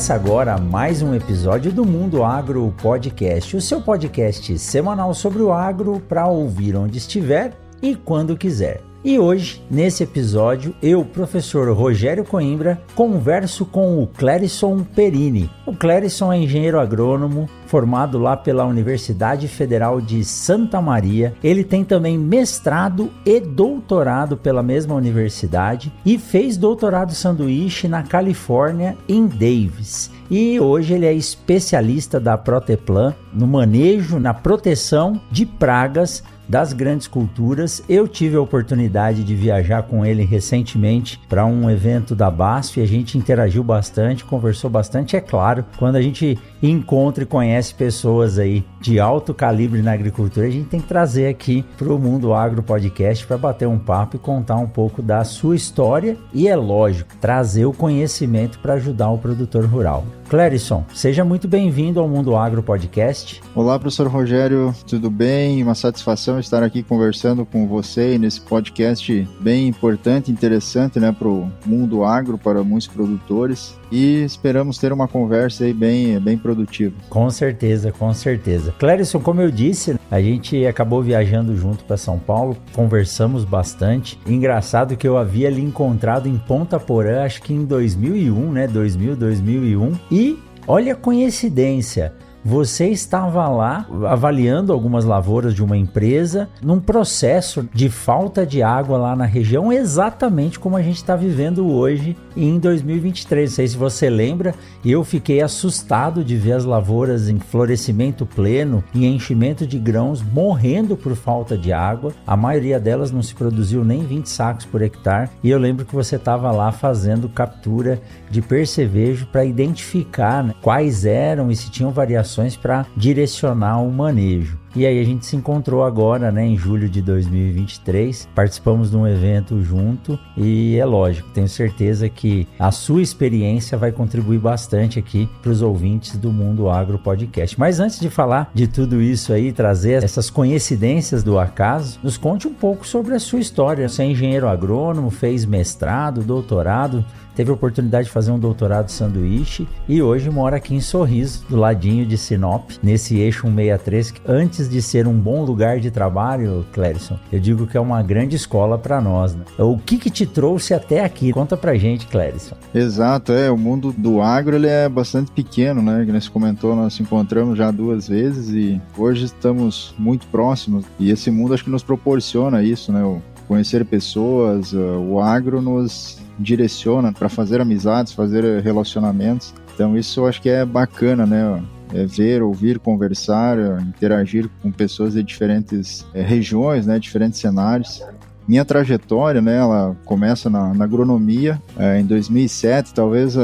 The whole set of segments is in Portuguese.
Começa agora mais um episódio do Mundo Agro Podcast, o seu podcast semanal sobre o agro para ouvir onde estiver e quando quiser. E hoje, nesse episódio, eu, professor Rogério Coimbra, converso com o Clérison Perini. O Clérison é engenheiro agrônomo, formado lá pela Universidade Federal de Santa Maria. Ele tem também mestrado e doutorado pela mesma universidade e fez doutorado sanduíche na Califórnia, em Davis. E hoje ele é especialista da Proteplan no manejo, na proteção de pragas das grandes culturas. Eu tive a oportunidade de viajar com ele recentemente para um evento da BASF e a gente interagiu bastante, conversou bastante. É claro, quando a gente encontra e conhece pessoas aí de alto calibre na agricultura, a gente tem que trazer aqui para o Mundo Agro Podcast para bater um papo e contar um pouco da sua história e, é lógico, trazer o conhecimento para ajudar o produtor rural. Clérison, seja muito bem-vindo ao Mundo Agro Podcast. Olá, professor Rogério, tudo bem? Uma satisfação estar aqui conversando com você nesse podcast bem importante, interessante, né, para o mundo agro, para muitos produtores. E esperamos ter uma conversa aí bem, bem produtiva. Com certeza, com certeza. Clérison, como eu disse, a gente acabou viajando junto para São Paulo, conversamos bastante. Engraçado que eu havia lhe encontrado em Ponta Porã, acho que em 2001, né? 2000, 2001. E olha a coincidência você estava lá avaliando algumas lavouras de uma empresa num processo de falta de água lá na região, exatamente como a gente está vivendo hoje em 2023. Não sei se você lembra, eu fiquei assustado de ver as lavouras em florescimento pleno e enchimento de grãos morrendo por falta de água. A maioria delas não se produziu nem 20 sacos por hectare. E eu lembro que você estava lá fazendo captura de percevejo para identificar né, quais eram e se tinham variações para direcionar o manejo. E aí a gente se encontrou agora, né, em julho de 2023, participamos de um evento junto e é lógico, tenho certeza que a sua experiência vai contribuir bastante aqui para os ouvintes do Mundo Agro Podcast. Mas antes de falar de tudo isso aí, trazer essas coincidências do acaso, nos conte um pouco sobre a sua história. Você é engenheiro agrônomo, fez mestrado, doutorado, teve a oportunidade de fazer um doutorado sanduíche e hoje mora aqui em Sorriso, do ladinho de Sinop, nesse eixo 163, que antes de ser um bom lugar de trabalho, Clérison, eu digo que é uma grande escola para nós. Né? O que, que te trouxe até aqui? Conta pra gente, Clérison. Exato, é, o mundo do agro ele é bastante pequeno, né? Que você comentou, nós nos encontramos já duas vezes e hoje estamos muito próximos e esse mundo acho que nos proporciona isso, né? Conhecer pessoas, o agro nos direciona para fazer amizades, fazer relacionamentos. Então isso eu acho que é bacana, né? É ver, ouvir, conversar, interagir com pessoas de diferentes regiões, né? Diferentes cenários. Minha trajetória, né? Ela começa na, na agronomia é, em 2007. Talvez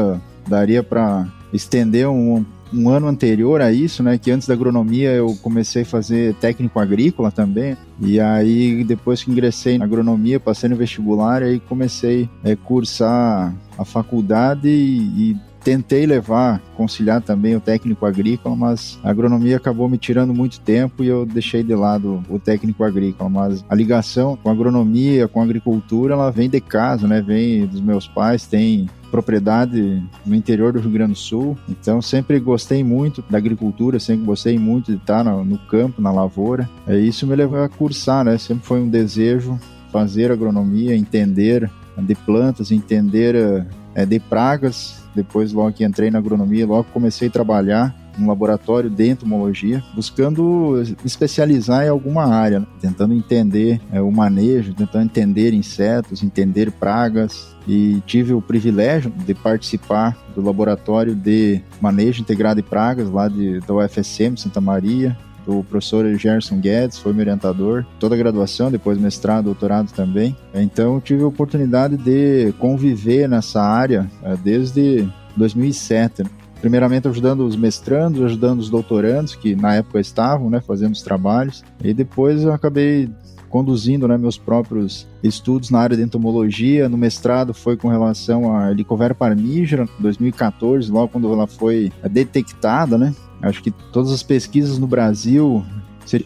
daria para estender um, um ano anterior a isso, né, que antes da agronomia eu comecei a fazer técnico agrícola também, e aí depois que ingressei na agronomia, passei no vestibular, aí comecei a é, cursar a faculdade e, e tentei levar, conciliar também o técnico agrícola, mas a agronomia acabou me tirando muito tempo e eu deixei de lado o técnico agrícola. Mas a ligação com a agronomia, com a agricultura, ela vem de casa, né? Vem dos meus pais, tem propriedade no interior do Rio Grande do Sul. Então sempre gostei muito da agricultura, sempre gostei muito de estar no, no campo, na lavoura. É, isso me levou a cursar, né? Sempre foi um desejo fazer agronomia, entender de plantas, entender é, de pragas. Depois, logo que entrei na agronomia, logo comecei a trabalhar um laboratório de entomologia, buscando especializar em alguma área, né? tentando entender é, o manejo, tentando entender insetos, entender pragas. E tive o privilégio de participar do laboratório de manejo integrado de pragas lá de, da UFSM Santa Maria, o professor Gerson Guedes foi meu orientador, toda a graduação, depois mestrado, doutorado também. Então tive a oportunidade de conviver nessa área é, desde 2007. primeiramente ajudando os mestrandos, ajudando os doutorandos que na época estavam, né, fazendo os trabalhos. E depois eu acabei conduzindo né, meus próprios estudos na área de entomologia. No mestrado foi com relação a Helicovera parmígera, 2014, logo quando ela foi detectada, né? Acho que todas as pesquisas no Brasil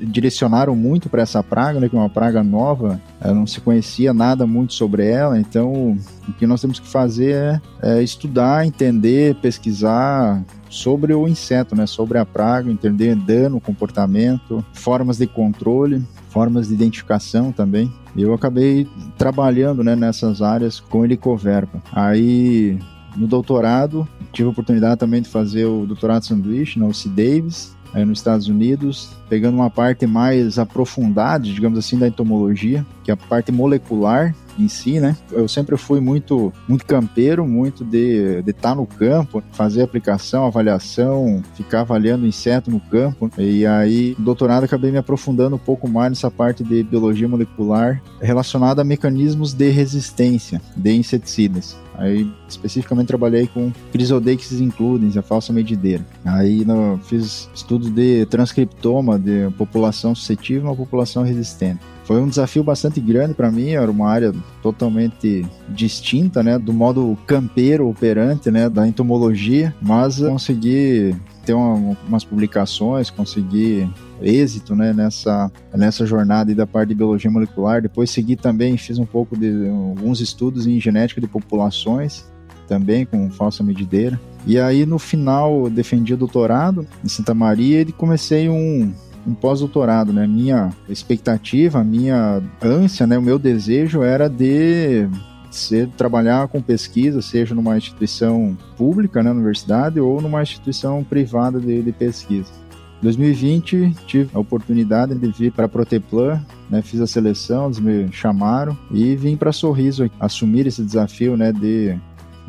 direcionaram muito para essa praga, né, que é uma praga nova, não se conhecia nada muito sobre ela, então o que nós temos que fazer é, é estudar, entender, pesquisar sobre o inseto, né, sobre a praga, entender dano, comportamento, formas de controle, formas de identificação também. Eu acabei trabalhando né, nessas áreas com helicoverpa. Aí no doutorado tive a oportunidade também de fazer o doutorado sanduíche na UC Davis, aí nos Estados Unidos, pegando uma parte mais aprofundada, digamos assim, da entomologia, que é a parte molecular em si, né? Eu sempre fui muito, muito campeiro, muito de estar tá no campo, fazer aplicação, avaliação, ficar avaliando inseto no campo. E aí, no doutorado, acabei me aprofundando um pouco mais nessa parte de biologia molecular relacionada a mecanismos de resistência de inseticidas. Aí, especificamente, trabalhei com Chrysodeixis includens, a falsa medideira. Aí, no, fiz estudos de transcriptoma de população suscetível a população resistente. Foi um desafio bastante grande para mim, era uma área totalmente distinta, né, do modo campeiro operante, né, da entomologia, mas consegui ter uma, umas publicações, consegui êxito né, nessa, nessa jornada da parte de biologia molecular. Depois segui também, fiz um pouco de alguns estudos em genética de populações, também com falsa medideira. E aí no final defendi o doutorado em Santa Maria e comecei um, um pós-doutorado, né? Minha expectativa, minha ânsia, né? O meu desejo era de ser trabalhar com pesquisa, seja numa instituição pública, né, universidade, ou numa instituição privada de, de pesquisa. 2020 tive a oportunidade de vir para a Proteplan, né, fiz a seleção, eles me chamaram e vim para Sorriso assumir esse desafio né, de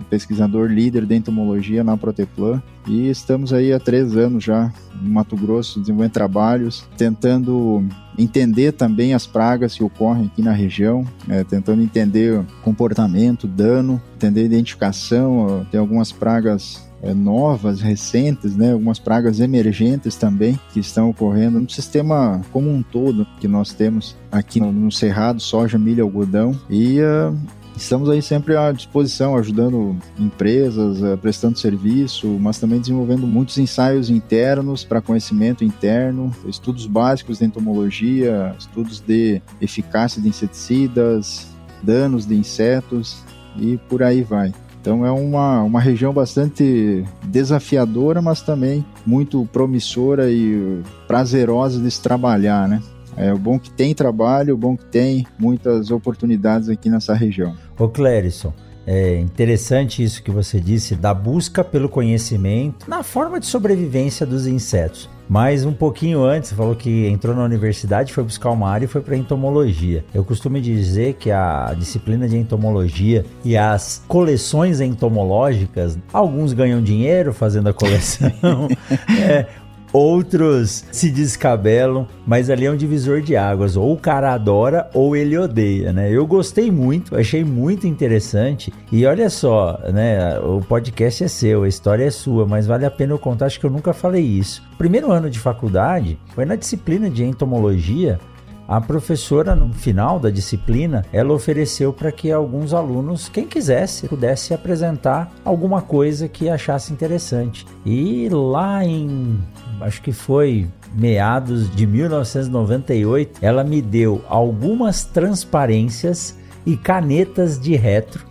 pesquisador líder de entomologia na Proteplan. E estamos aí há três anos já no Mato Grosso desenvolvendo trabalhos, tentando entender também as pragas que ocorrem aqui na região, é, tentando entender comportamento, dano, entender identificação, tem algumas pragas é, novas, recentes, né, algumas pragas emergentes também que estão ocorrendo no sistema como um todo que nós temos aqui no, no Cerrado, soja, milho, algodão. E uh, Estamos aí sempre à disposição, ajudando empresas, eh, prestando serviço, mas também desenvolvendo muitos ensaios internos para conhecimento interno, estudos básicos de entomologia, estudos de eficácia de inseticidas, danos de insetos e por aí vai. Então é uma, uma região bastante desafiadora, mas também muito promissora e prazerosa de se trabalhar, né? É o bom que tem trabalho, o bom que tem muitas oportunidades aqui nessa região. Ô Clérison, é interessante isso que você disse da busca pelo conhecimento na forma de sobrevivência dos insetos. Mas um pouquinho antes, você falou que entrou na universidade, foi buscar uma área e foi para entomologia. Eu costumo dizer que a disciplina de entomologia e as coleções entomológicas, alguns ganham dinheiro fazendo a coleção, é, outros se descabelam, mas ali é um divisor de águas. Ou o cara adora ou ele odeia, né? Eu gostei muito, achei muito interessante. E olha só, né? O podcast é seu, a história é sua, mas vale a pena eu contar, acho que eu nunca falei isso. Primeiro ano de faculdade foi na disciplina de entomologia. A professora, no final da disciplina, ela ofereceu para que alguns alunos, quem quisesse, pudesse apresentar alguma coisa que achasse interessante. E lá em acho que foi meados de 1998, ela me deu algumas transparências e canetas de retro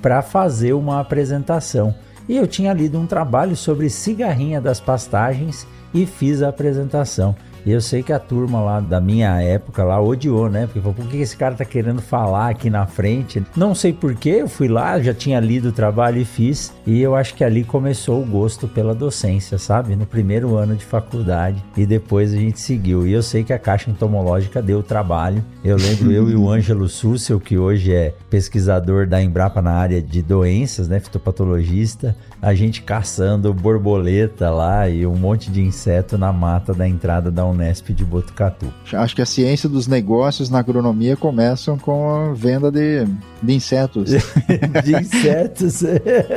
para fazer uma apresentação. E eu tinha lido um trabalho sobre cigarrinha das pastagens e fiz a apresentação. E eu sei que a turma lá da minha época lá odiou, né? Porque falou, por que esse cara tá querendo falar aqui na frente? Não sei porquê, eu fui lá, já tinha lido o trabalho e fiz. E eu acho que ali começou o gosto pela docência, sabe? No primeiro ano de faculdade. E depois a gente seguiu. E eu sei que a Caixa Entomológica deu trabalho. Eu lembro eu e o Ângelo Sussel, que hoje é pesquisador da Embrapa na área de doenças, né? Fitopatologista. A gente caçando borboleta lá e um monte de inseto na mata da entrada da Unesp de Botucatu. Acho que a ciência dos negócios na agronomia começam com a venda de, de insetos. de insetos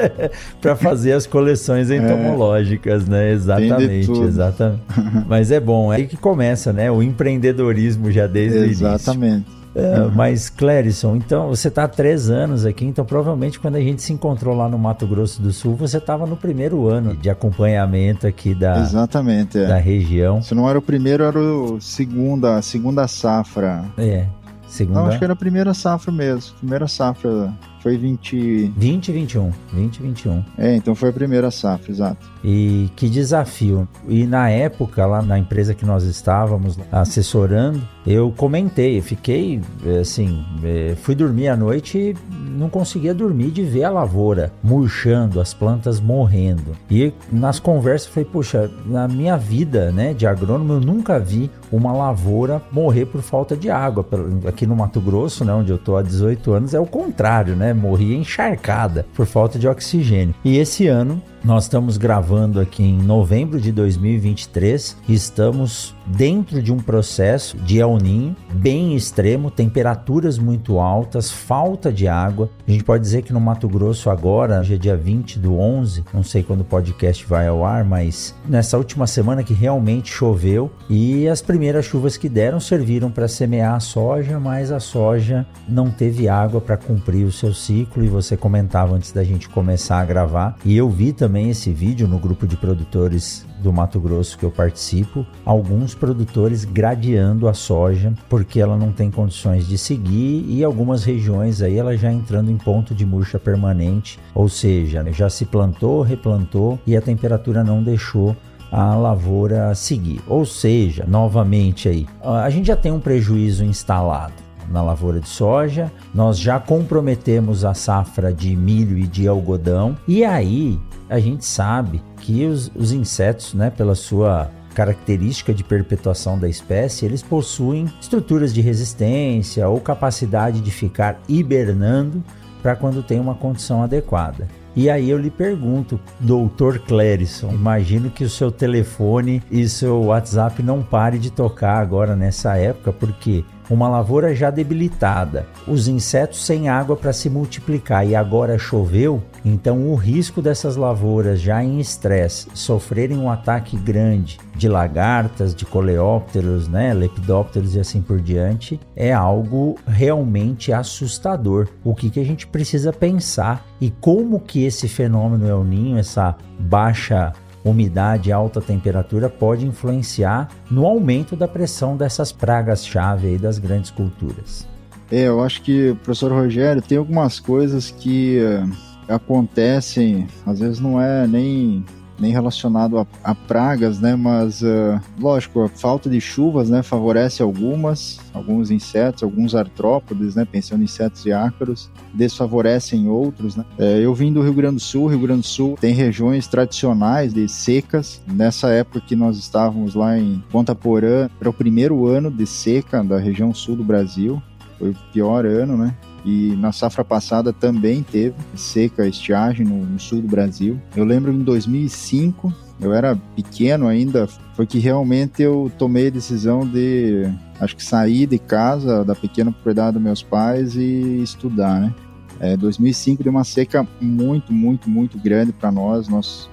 para fazer as coleções entomológicas, é, né? Exatamente, exatamente. Mas é bom, é aí que começa, né? O empreendedorismo já desde Exatamente. o início. Exatamente. Uh, mas, Clérison, então você está há três anos aqui, então provavelmente quando a gente se encontrou lá no Mato Grosso do Sul, você estava no primeiro ano de acompanhamento aqui da, Exatamente, é. da região. Se não era o primeiro, era o segunda, segunda safra. É. Segunda... Não, acho que era a primeira safra mesmo. Primeira safra foi 20... 20 21. 20 21. É, então foi a primeira safra, exato. E que desafio. E na época, lá na empresa que nós estávamos assessorando, eu comentei, fiquei assim, é, fui dormir à noite e não conseguia dormir de ver a lavoura murchando, as plantas morrendo. E nas conversas falei, puxa, na minha vida, né, de agrônomo, eu nunca vi uma lavoura morrer por falta de água. Aqui no Mato Grosso, né, onde eu tô há 18 anos, é o contrário, né? Morria encharcada por falta de oxigênio. E esse ano nós estamos gravando aqui em novembro de 2023 e estamos dentro de um processo de El Ninho bem extremo, temperaturas muito altas, falta de água. A gente pode dizer que no Mato Grosso agora, hoje é dia 20 do 11, não sei quando o podcast vai ao ar, mas nessa última semana que realmente choveu e as primeiras chuvas que deram serviram para semear a soja, mas a soja não teve água para cumprir o seu ciclo e você comentava antes da gente começar a gravar e eu vi também esse vídeo no grupo de produtores do Mato Grosso que eu participo, alguns produtores gradeando a soja porque ela não tem condições de seguir e algumas regiões aí ela já entrando em ponto de murcha permanente, ou seja, já se plantou, replantou e a temperatura não deixou a lavoura seguir. Ou seja, novamente aí, a gente já tem um prejuízo instalado na lavoura de soja, nós já comprometemos a safra de milho e de algodão, e aí a gente sabe que os, os insetos, né, pela sua característica de perpetuação da espécie, eles possuem estruturas de resistência ou capacidade de ficar hibernando para quando tem uma condição adequada. E aí eu lhe pergunto, doutor Clérison, imagino que o seu telefone e seu WhatsApp não pare de tocar agora nessa época, porque uma lavoura já debilitada, os insetos sem água para se multiplicar. E agora choveu, então o risco dessas lavouras já em estresse sofrerem um ataque grande de lagartas, de coleópteros, né, lepidópteros e assim por diante, é algo realmente assustador. O que, que a gente precisa pensar? E como que esse fenômeno El Ninho, essa baixa umidade e alta temperatura pode influenciar no aumento da pressão dessas pragas-chave das grandes culturas. É, eu acho que, professor Rogério, tem algumas coisas que uh, acontecem, às vezes não é nem nem relacionado a, a pragas, né? Mas, uh, lógico, a falta de chuvas, né, favorece algumas, alguns insetos, alguns artrópodes, né, pensando em insetos e ácaros, desfavorecem outros, né? É, eu vim do Rio Grande do Sul, Rio Grande do Sul tem regiões tradicionais de secas. Nessa época que nós estávamos lá em Ponta Porã, era o primeiro ano de seca da região sul do Brasil. Foi o pior ano, né? e na safra passada também teve seca, estiagem no, no sul do Brasil. Eu lembro em 2005, eu era pequeno ainda, foi que realmente eu tomei a decisão de, acho que sair de casa, da pequena propriedade dos meus pais e estudar, né? É, 2005 deu uma seca muito, muito, muito grande para nós. Nós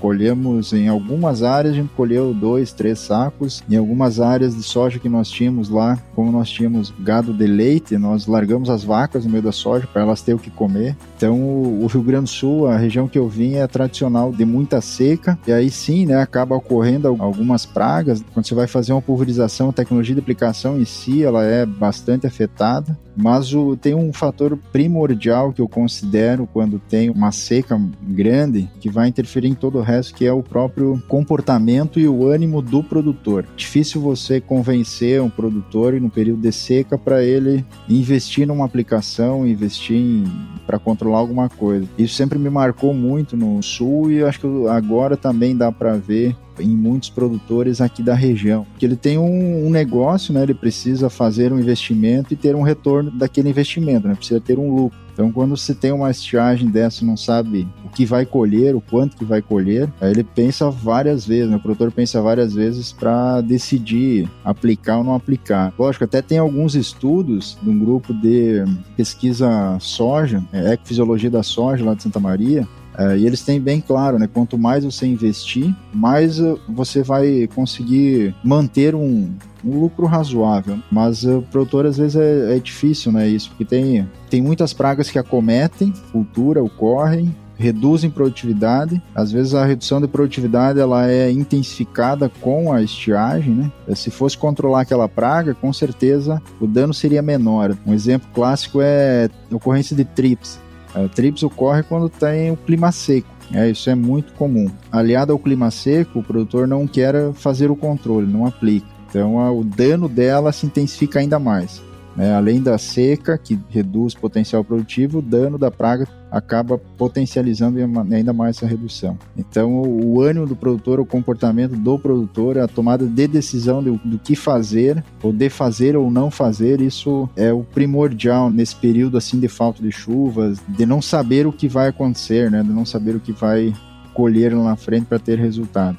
colhemos em algumas áreas, a gente colheu dois, três sacos. Em algumas áreas de soja que nós tínhamos lá, como nós tínhamos gado de leite, nós largamos as vacas no meio da soja para elas terem o que comer. Então, o Rio Grande do Sul, a região que eu vim, é tradicional de muita seca. E aí sim, né, acaba ocorrendo algumas pragas. Quando você vai fazer uma pulverização, a tecnologia de aplicação em si, ela é bastante afetada. Mas o, tem um fator primordial que eu considero quando tem uma seca grande, que vai interferir em todo o resto, que é o próprio comportamento e o ânimo do produtor. Difícil você convencer um produtor no período de seca para ele investir numa aplicação, investir para controlar alguma coisa. Isso sempre me marcou muito no sul e acho que agora também dá para ver em muitos produtores aqui da região. Que ele tem um, um, negócio, né? Ele precisa fazer um investimento e ter um retorno daquele investimento, né? Precisa ter um lucro. Então, quando você tem uma estiagem dessa não sabe o que vai colher, o quanto que vai colher, aí ele pensa várias vezes, né? o produtor pensa várias vezes para decidir aplicar ou não aplicar. Lógico, até tem alguns estudos de um grupo de pesquisa soja, é, ecofisiologia da soja lá de Santa Maria, é, e eles têm bem claro, né? Quanto mais você investir, mais uh, você vai conseguir manter um, um lucro razoável. Mas o uh, produtor às vezes é, é, difícil, né? Isso, porque tem, tem muitas pragas que acometem, cultura, ocorrem, reduzem produtividade. Às vezes a redução de produtividade ela é intensificada com a estiagem, né? Se fosse controlar aquela praga, com certeza o dano seria menor. Um exemplo clássico é a ocorrência de trips. A trips ocorre quando tem o clima seco. É, isso é muito comum. Aliado ao clima seco, o produtor não quer fazer o controle, não aplica. Então, o dano dela se intensifica ainda mais. Né? Além da seca, que reduz o potencial produtivo, o dano da praga acaba potencializando ainda mais essa redução. Então, o ânimo do produtor, o comportamento do produtor, a tomada de decisão do, do que fazer, ou de fazer ou não fazer, isso é o primordial nesse período assim de falta de chuvas, de não saber o que vai acontecer, né? de não saber o que vai colher lá na frente para ter resultado.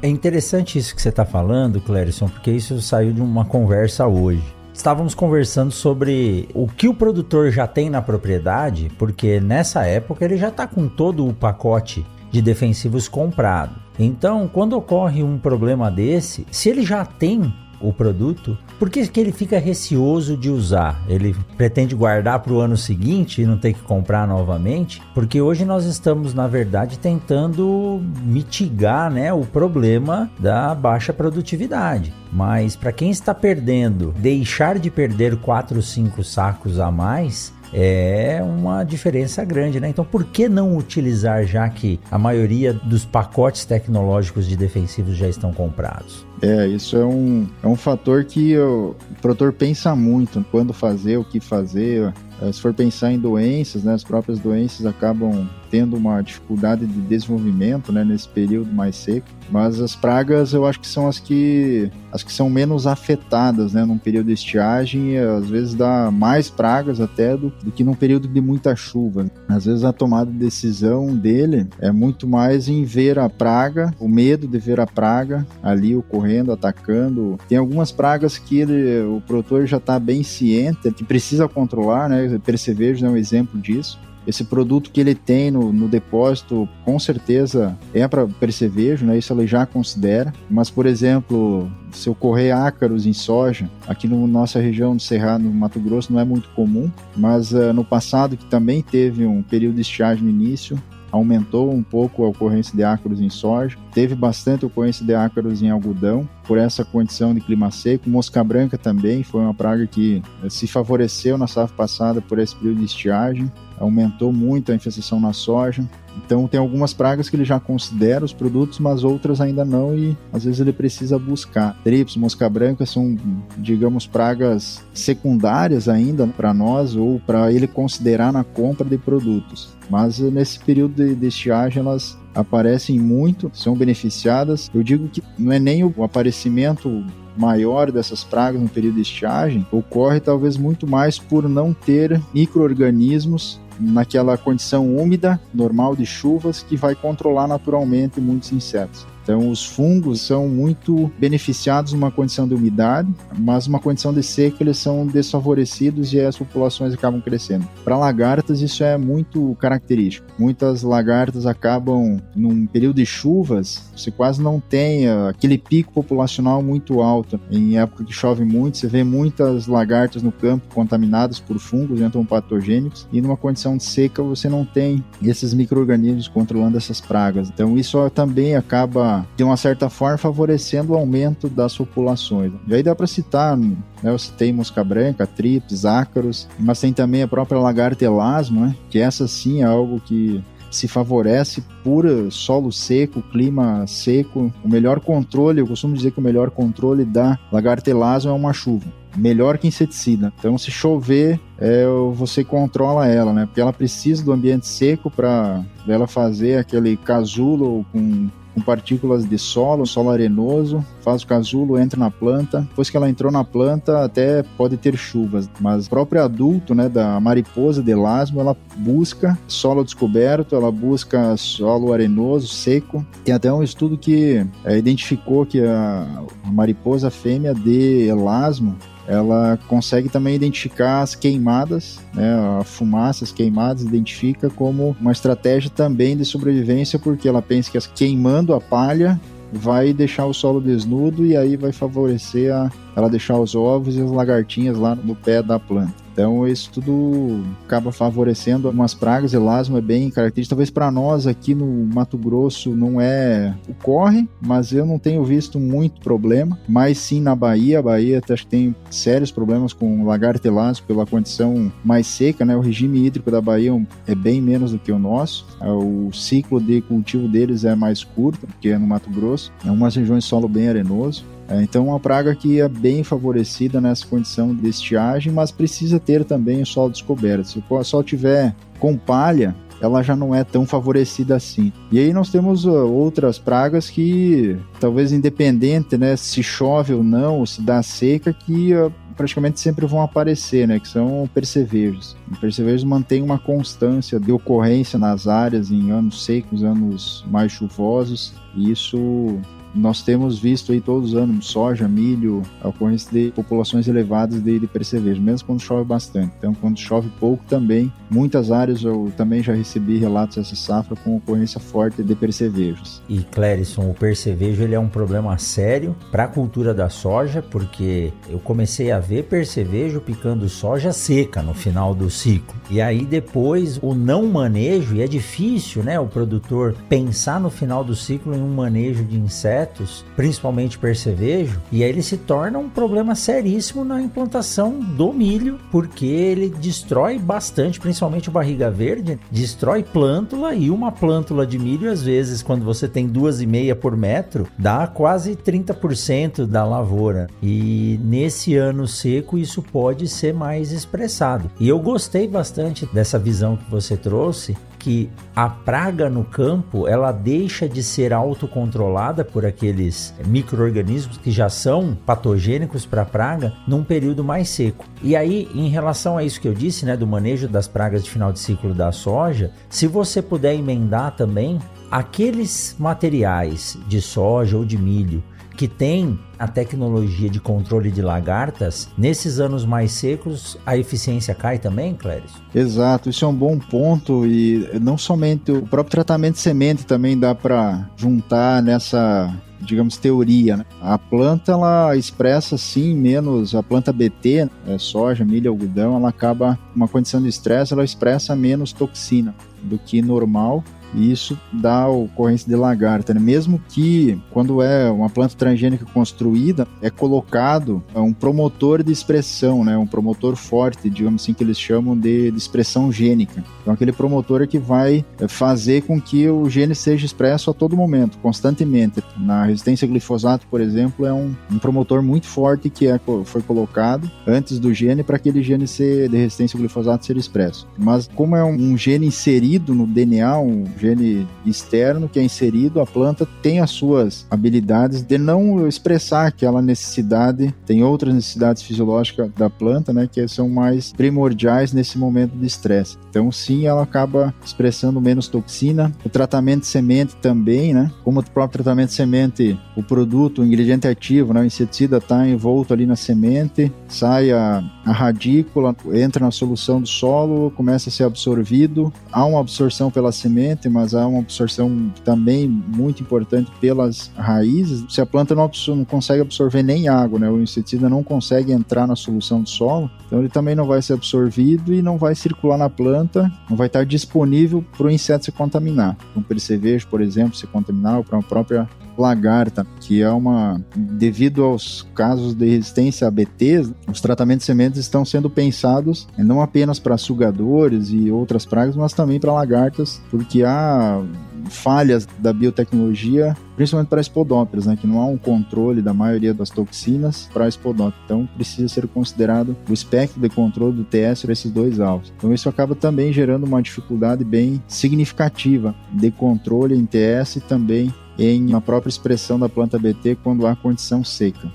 É interessante isso que você está falando, Clérison, porque isso saiu de uma conversa hoje estávamos conversando sobre o que o produtor já tem na propriedade, porque nessa época ele já está com todo o pacote de defensivos comprado. Então, quando ocorre um problema desse, se ele já tem o produto, por que, que ele fica receoso de usar? Ele pretende guardar para o ano seguinte e não ter que comprar novamente? Porque hoje nós estamos, na verdade, tentando mitigar né, o problema da baixa produtividade. Mas para quem está perdendo, deixar de perder 4 ou 5 sacos a mais é uma diferença grande, né? Então, por que não utilizar já que a maioria dos pacotes tecnológicos de defensivos já estão comprados? É, isso é um, é um fator que o produtor pensa muito quando fazer, o que fazer. É, se for pensar em doenças, né, as próprias doenças acabam tendo uma dificuldade de desenvolvimento né, nesse período mais seco. Mas as pragas eu acho que são as que, as que são menos afetadas né, num período de estiagem. Às vezes dá mais pragas até do, do que num período de muita chuva. Às vezes a tomada de decisão dele é muito mais em ver a praga, o medo de ver a praga ali ocorrendo, atacando. Tem algumas pragas que ele, o produtor já está bem ciente, que precisa controlar, né? Percevejo é um exemplo disso esse produto que ele tem no, no depósito, com certeza é para percevejo, né? Isso ele já considera. Mas, por exemplo, se ocorrer ácaros em soja, aqui na no nossa região do Cerrado, no Mato Grosso, não é muito comum, mas uh, no passado, que também teve um período de estiagem no início, aumentou um pouco a ocorrência de ácaros em soja, teve bastante ocorrência de ácaros em algodão, por essa condição de clima seco. Mosca branca também foi uma praga que eh, se favoreceu na safra passada por esse período de estiagem, aumentou muito a infestação na soja. Então tem algumas pragas que ele já considera os produtos, mas outras ainda não e às vezes ele precisa buscar. Trips, mosca branca são, digamos, pragas secundárias ainda para nós ou para ele considerar na compra de produtos. Mas nesse período de, de estiagem elas aparecem muito, são beneficiadas. Eu digo que não é nem o aparecimento maior dessas pragas no período de estiagem, ocorre talvez muito mais por não ter micro-organismos naquela condição úmida, normal de chuvas, que vai controlar naturalmente muitos insetos. Então, os fungos são muito beneficiados numa condição de umidade, mas numa condição de seca eles são desfavorecidos e as populações acabam crescendo. Para lagartas, isso é muito característico. Muitas lagartas acabam, num período de chuvas, você quase não tem aquele pico populacional muito alto. Em época que chove muito, você vê muitas lagartas no campo contaminadas por fungos, patogênicos, e numa condição de seca você não tem esses micro-organismos controlando essas pragas. Então, isso também acaba de uma certa forma, favorecendo o aumento das populações. E aí dá para citar, né, eu citei mosca branca, trips, ácaros, mas tem também a própria lagarta elasmo, né, que essa sim é algo que se favorece por solo seco, clima seco. O melhor controle, eu costumo dizer que o melhor controle da lagarta elasmo é uma chuva melhor que inseticida. Então, se chover, é, você controla ela, né? Porque ela precisa do ambiente seco para ela fazer aquele casulo com com partículas de solo, solo arenoso, faz o casulo, entra na planta. Depois que ela entrou na planta, até pode ter chuvas, mas o próprio adulto, né, da mariposa de elasmo, ela busca solo descoberto, ela busca solo arenoso, seco. Tem até um estudo que é, identificou que a, a mariposa fêmea de elasmo ela consegue também identificar as queimadas, né, a fumaça, as queimadas, identifica como uma estratégia também de sobrevivência, porque ela pensa que as, queimando a palha vai deixar o solo desnudo e aí vai favorecer a, ela deixar os ovos e as lagartinhas lá no pé da planta. Então isso tudo acaba favorecendo algumas pragas. Elasmo é bem característico. Talvez para nós aqui no Mato Grosso não é o corre, mas eu não tenho visto muito problema. Mas sim na Bahia, a Bahia acho que tem sérios problemas com lagarto elasmo pela condição mais seca, né? O regime hídrico da Bahia é bem menos do que o nosso. O ciclo de cultivo deles é mais curto, porque é no Mato Grosso. É umas regiões solo bem arenoso. É, então, uma praga que é bem favorecida nessa condição de estiagem, mas precisa ter também o solo descoberto. Se o solo tiver com palha, ela já não é tão favorecida assim. E aí nós temos uh, outras pragas que, talvez independente, né, se chove ou não, ou se dá seca, que uh, praticamente sempre vão aparecer, né, que são percevejos. O percevejo mantém uma constância de ocorrência nas áreas em anos secos, anos mais chuvosos, e isso nós temos visto aí todos os anos soja, milho, a ocorrência de populações elevadas de, de percevejo, mesmo quando chove bastante. Então, quando chove pouco também, muitas áreas eu também já recebi relatos dessa safra com ocorrência forte de percevejos. E Clérison, o percevejo ele é um problema sério para a cultura da soja, porque eu comecei a ver percevejo picando soja seca no final do ciclo. E aí depois o não manejo, e é difícil, né, o produtor pensar no final do ciclo em um manejo de insetos insetos, principalmente percevejo, e aí ele se torna um problema seríssimo na implantação do milho, porque ele destrói bastante, principalmente o barriga verde, destrói plântula e uma plântula de milho, às vezes, quando você tem duas e meia por metro, dá quase 30% da lavoura. E nesse ano seco isso pode ser mais expressado. E eu gostei bastante dessa visão que você trouxe, que a praga no campo ela deixa de ser autocontrolada por aqueles micro-organismos que já são patogênicos para a praga num período mais seco. E aí, em relação a isso que eu disse, né, do manejo das pragas de final de ciclo da soja, se você puder emendar também aqueles materiais de soja ou de milho que tem a tecnologia de controle de lagartas, nesses anos mais secos a eficiência cai também, Cléris? Exato, isso é um bom ponto e não somente o próprio tratamento de semente também dá para juntar nessa digamos, teoria. Né? A planta, ela expressa, sim, menos, a planta BT, é, soja, milho, algodão, ela acaba, uma condição de estresse, ela expressa menos toxina do que normal e isso dá ocorrência de lagarta. Né? Mesmo que, quando é uma planta transgênica construída, é colocado é um promotor de expressão, né? um promotor forte, digamos assim, que eles chamam de, de expressão gênica. Então, aquele promotor é que vai é, fazer com que o gene seja expresso a todo momento, constantemente. Na resistência a glifosato, por exemplo, é um, um promotor muito forte que é, foi colocado antes do gene para aquele gene ser, de resistência a glifosato ser expresso. Mas, como é um, um gene inserido no DNA, um gene externo que é inserido, a planta tem as suas habilidades de não expressar aquela necessidade, tem outras necessidades fisiológicas da planta, né, que são mais primordiais nesse momento de estresse. Então, sim, ela acaba expressando menos toxina. O tratamento de semente também, né, como o próprio tratamento de semente, o produto, o ingrediente ativo, né, o inseticida está envolto ali na semente, sai a, a radícula, entra na solução do solo, começa a ser absorvido, há uma absorção pela semente, mas há uma absorção também muito importante pelas raízes. Se a planta não, não consegue absorver nem água, né, o inseticida não consegue entrar na solução do solo, então ele também não vai ser absorvido e não vai circular na planta, não vai estar disponível para o inseto se contaminar. Um percevejo, por exemplo, se contaminar ou para a própria lagarta, que é uma. Devido aos casos de resistência a BTs, os tratamentos de sementes estão sendo pensados não apenas para sugadores e outras pragas, mas também para lagartas, porque há falhas da biotecnologia, principalmente para espodópteras, né, que não há um controle da maioria das toxinas para espodópteras. Então precisa ser considerado o espectro de controle do TS para esses dois alvos. Então isso acaba também gerando uma dificuldade bem significativa de controle em TS e também em na própria expressão da planta BT quando há condição seca.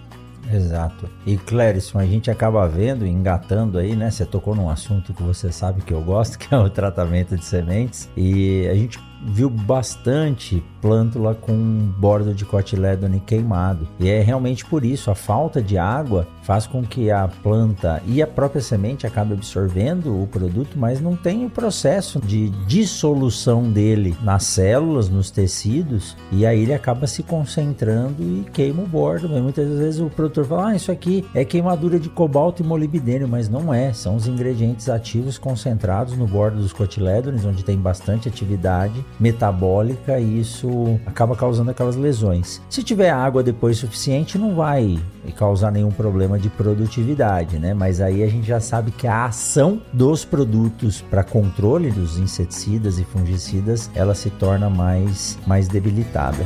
Exato. E Clérison, a gente acaba vendo, engatando aí, né? Você tocou num assunto que você sabe que eu gosto, que é o tratamento de sementes. E a gente viu bastante plântula com bordo de cotilédone queimado. E é realmente por isso, a falta de água faz com que a planta e a própria semente acabe absorvendo o produto, mas não tem o processo de dissolução dele nas células, nos tecidos, e aí ele acaba se concentrando e queima o bordo. Muitas vezes o produtor fala: "Ah, isso aqui é queimadura de cobalto e molibdênio", mas não é, são os ingredientes ativos concentrados no bordo dos cotilédones, onde tem bastante atividade metabólica e isso acaba causando aquelas lesões. Se tiver água depois suficiente, não vai causar nenhum problema de produtividade, né? Mas aí a gente já sabe que a ação dos produtos para controle dos inseticidas e fungicidas, ela se torna mais mais debilitada.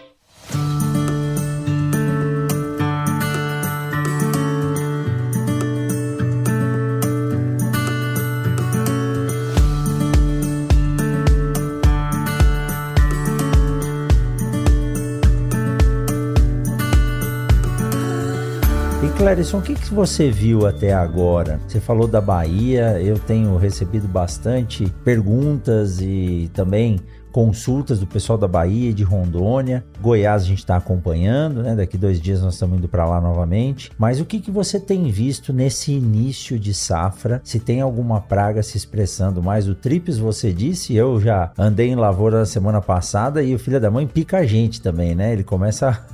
Clérison, o que, que você viu até agora? Você falou da Bahia, eu tenho recebido bastante perguntas e também consultas do pessoal da Bahia e de Rondônia. Goiás a gente está acompanhando, né? Daqui dois dias nós estamos indo para lá novamente. Mas o que, que você tem visto nesse início de safra? Se tem alguma praga se expressando mais? O Trips, você disse, eu já andei em lavoura na semana passada e o filho da mãe pica a gente também, né? Ele começa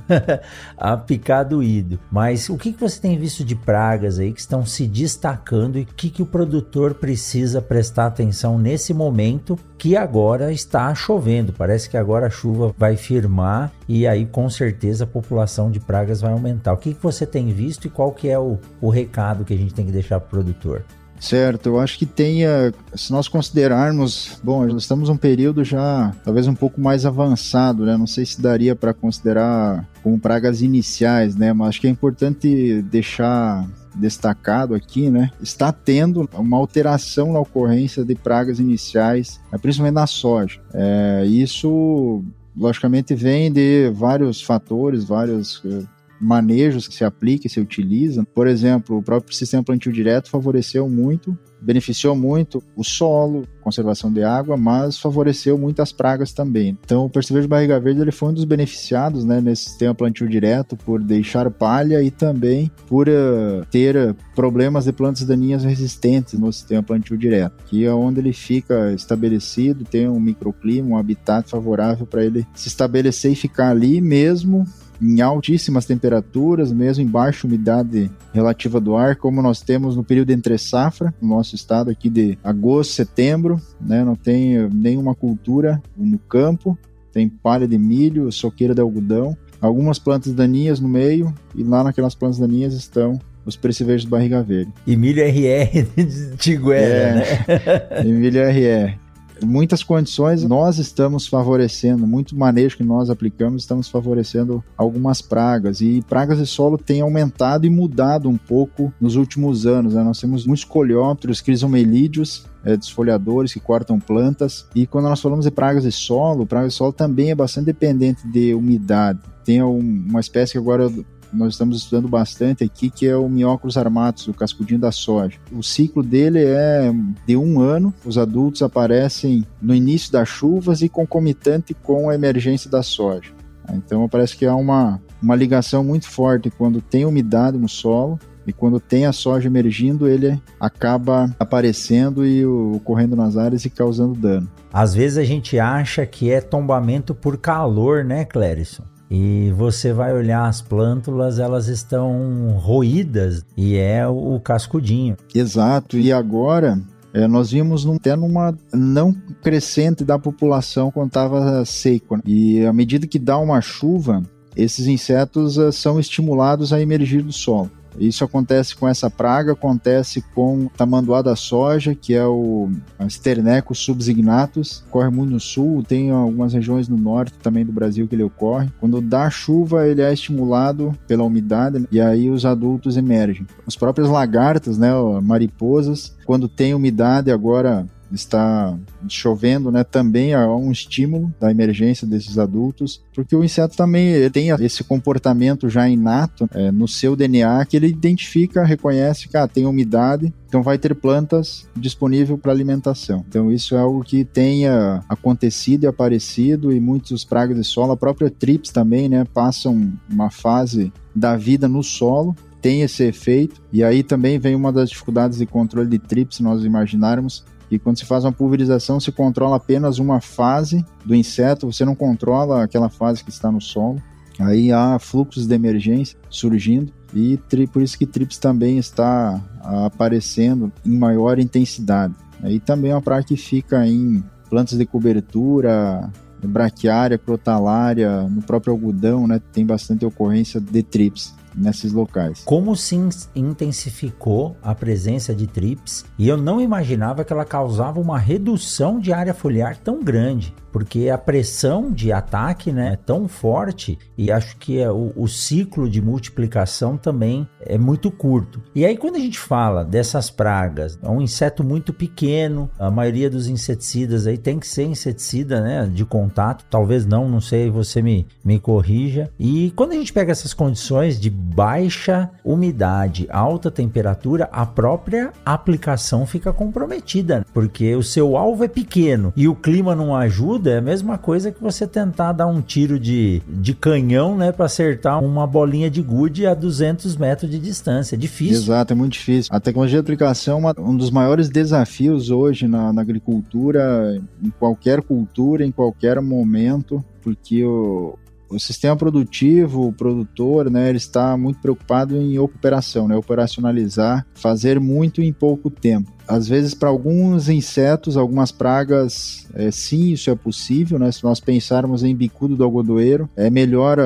a, a picar doído. Mas o que, que você tem visto de pragas aí que estão se destacando e o que, que o produtor precisa prestar atenção nesse momento que agora está chovendo. Parece que agora a chuva vai firmar e aí com certeza a população de pragas vai aumentar. O que, que você tem visto e qual que é o, o recado que a gente tem que deixar para o produtor? Certo, eu acho que tenha, se nós considerarmos, bom, nós estamos um período já talvez um pouco mais avançado, né? Não sei se daria para considerar como pragas iniciais, né? Mas acho que é importante deixar destacado aqui, né, está tendo uma alteração na ocorrência de pragas iniciais, né, principalmente na soja. É, isso, logicamente, vem de vários fatores, vários eh, manejos que se aplicam e se utilizam. Por exemplo, o próprio sistema plantio direto favoreceu muito beneficiou muito o solo, conservação de água, mas favoreceu muitas pragas também. Então, o percevejo barriga verde ele foi um dos beneficiados né, nesse sistema plantio direto por deixar palha e também por uh, ter uh, problemas de plantas daninhas resistentes no sistema plantio direto, que é onde ele fica estabelecido, tem um microclima, um habitat favorável para ele se estabelecer e ficar ali mesmo em altíssimas temperaturas, mesmo em baixa umidade relativa do ar, como nós temos no período entre safra, no nosso estado aqui de agosto, setembro, né? Não tem nenhuma cultura no campo, tem palha de milho, soqueira de algodão, algumas plantas daninhas no meio e lá naquelas plantas daninhas estão os percevejos de barriga verde. E milho RR de Tiguera, é, né? e milho RR muitas condições nós estamos favorecendo, muito manejo que nós aplicamos, estamos favorecendo algumas pragas. E pragas de solo têm aumentado e mudado um pouco nos últimos anos. Né? Nós temos muitos coleópteros, crisomelídeos, é, desfolhadores que cortam plantas. E quando nós falamos de pragas de solo, praga de solo também é bastante dependente de umidade. Tem uma espécie que agora nós estamos estudando bastante aqui, que é o Mióculos armatus, o cascudinho da soja. O ciclo dele é de um ano, os adultos aparecem no início das chuvas e concomitante com a emergência da soja. Então parece que há uma, uma ligação muito forte quando tem umidade no solo e quando tem a soja emergindo, ele acaba aparecendo e ocorrendo nas áreas e causando dano. Às vezes a gente acha que é tombamento por calor, né, Clérison? E você vai olhar as plântulas, elas estão roídas e é o cascudinho. Exato. E agora é, nós vimos num, até numa não crescente da população quando estava seco. Né? E à medida que dá uma chuva, esses insetos uh, são estimulados a emergir do solo. Isso acontece com essa praga, acontece com tamanduá da soja, que é o Sternecos subsignatus, ocorre muito no sul, tem algumas regiões no norte também do Brasil que ele ocorre. Quando dá chuva, ele é estimulado pela umidade e aí os adultos emergem. As próprias lagartas, né, mariposas, quando tem umidade agora está chovendo, né, também há um estímulo da emergência desses adultos, porque o inseto também tem esse comportamento já inato é, no seu DNA que ele identifica, reconhece que ah, tem umidade, então vai ter plantas disponível para alimentação. Então isso é algo que tenha acontecido e aparecido e muitos pragas de solo, a própria trips também, né, passam uma fase da vida no solo tem esse efeito. E aí também vem uma das dificuldades de controle de trips, nós imaginarmos, e quando se faz uma pulverização, se controla apenas uma fase do inseto, você não controla aquela fase que está no solo. Aí há fluxos de emergência surgindo e por isso que TRIPS também está aparecendo em maior intensidade. Aí também é uma praga que fica em plantas de cobertura, braquiária, crotalária, no próprio algodão, né, tem bastante ocorrência de TRIPS nesses locais. Como se intensificou a presença de trips e eu não imaginava que ela causava uma redução de área foliar tão grande porque a pressão de ataque né, é tão forte e acho que é o, o, ciclo de multiplicação também é muito curto. E aí, quando a gente fala dessas pragas, é um inseto muito pequeno, a maioria dos inseticidas aí tem que ser inseticida né, de contato, talvez não, não sei, você me, me corrija. E quando a gente pega essas condições de baixa umidade, alta temperatura, a própria aplicação fica comprometida, porque o seu alvo é pequeno e o clima não ajuda é a mesma coisa que você tentar dar um tiro de, de canhão, né, para acertar uma bolinha de gude a 200 metros de distância. É difícil. Exato, é muito difícil. A tecnologia de aplicação é um dos maiores desafios hoje na, na agricultura, em qualquer cultura, em qualquer momento, porque o, o sistema produtivo, o produtor, né, ele está muito preocupado em operação, né, operacionalizar, fazer muito em pouco tempo. Às vezes, para alguns insetos, algumas pragas, é, sim, isso é possível, né? Se nós pensarmos em bicudo do algodoeiro, é melhor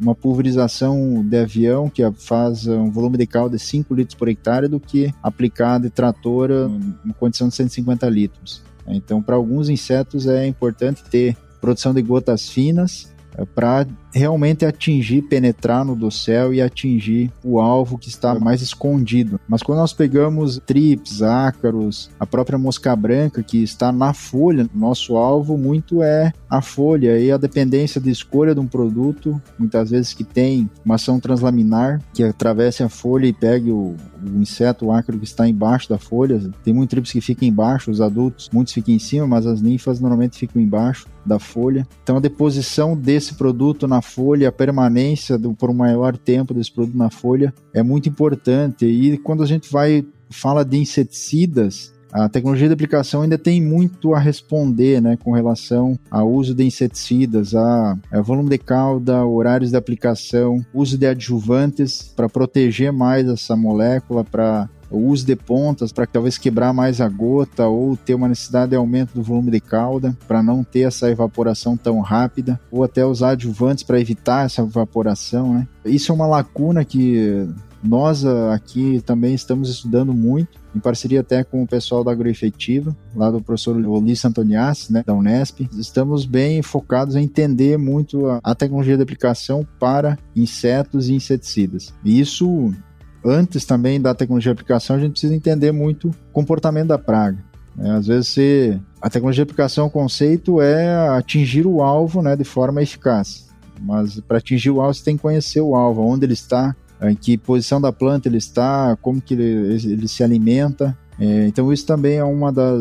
uma pulverização de avião que faz um volume de cal de 5 litros por hectare do que aplicar de trator em condição de 150 litros. Então, para alguns insetos é importante ter produção de gotas finas para realmente atingir, penetrar no dossel e atingir o alvo que está mais escondido. Mas quando nós pegamos trips, ácaros, a própria mosca branca que está na folha, nosso alvo muito é a folha e a dependência de escolha de um produto, muitas vezes que tem uma ação translaminar que atravesse a folha e pegue o, o inseto, o ácaro que está embaixo da folha. Tem muitos trips que ficam embaixo, os adultos, muitos ficam em cima, mas as ninfas normalmente ficam embaixo da folha. Então a deposição desse produto na folha, a permanência do, por um maior tempo desse produto na folha é muito importante. E quando a gente vai fala de inseticidas, a tecnologia de aplicação ainda tem muito a responder né, com relação ao uso de inseticidas, a, a volume de cauda, horários de aplicação, uso de adjuvantes para proteger mais essa molécula, para o uso de pontas para talvez quebrar mais a gota ou ter uma necessidade de aumento do volume de cauda para não ter essa evaporação tão rápida ou até usar adjuvantes para evitar essa evaporação, né? Isso é uma lacuna que nós ah, aqui também estamos estudando muito, em parceria até com o pessoal da Agroefetiva, lá do professor Ulisses Antoniassi, né, da Unesp. Estamos bem focados em entender muito a, tecnologia de aplicação para insetos e inseticidas. E isso antes também da tecnologia de aplicação, a gente precisa entender muito o comportamento da praga. Né? Às vezes, você, a tecnologia de aplicação, o conceito é atingir o alvo né, de forma eficaz. Mas para atingir o alvo, você tem que conhecer o alvo, onde ele está, em que posição da planta ele está, como que ele, ele se alimenta. É, então isso também é um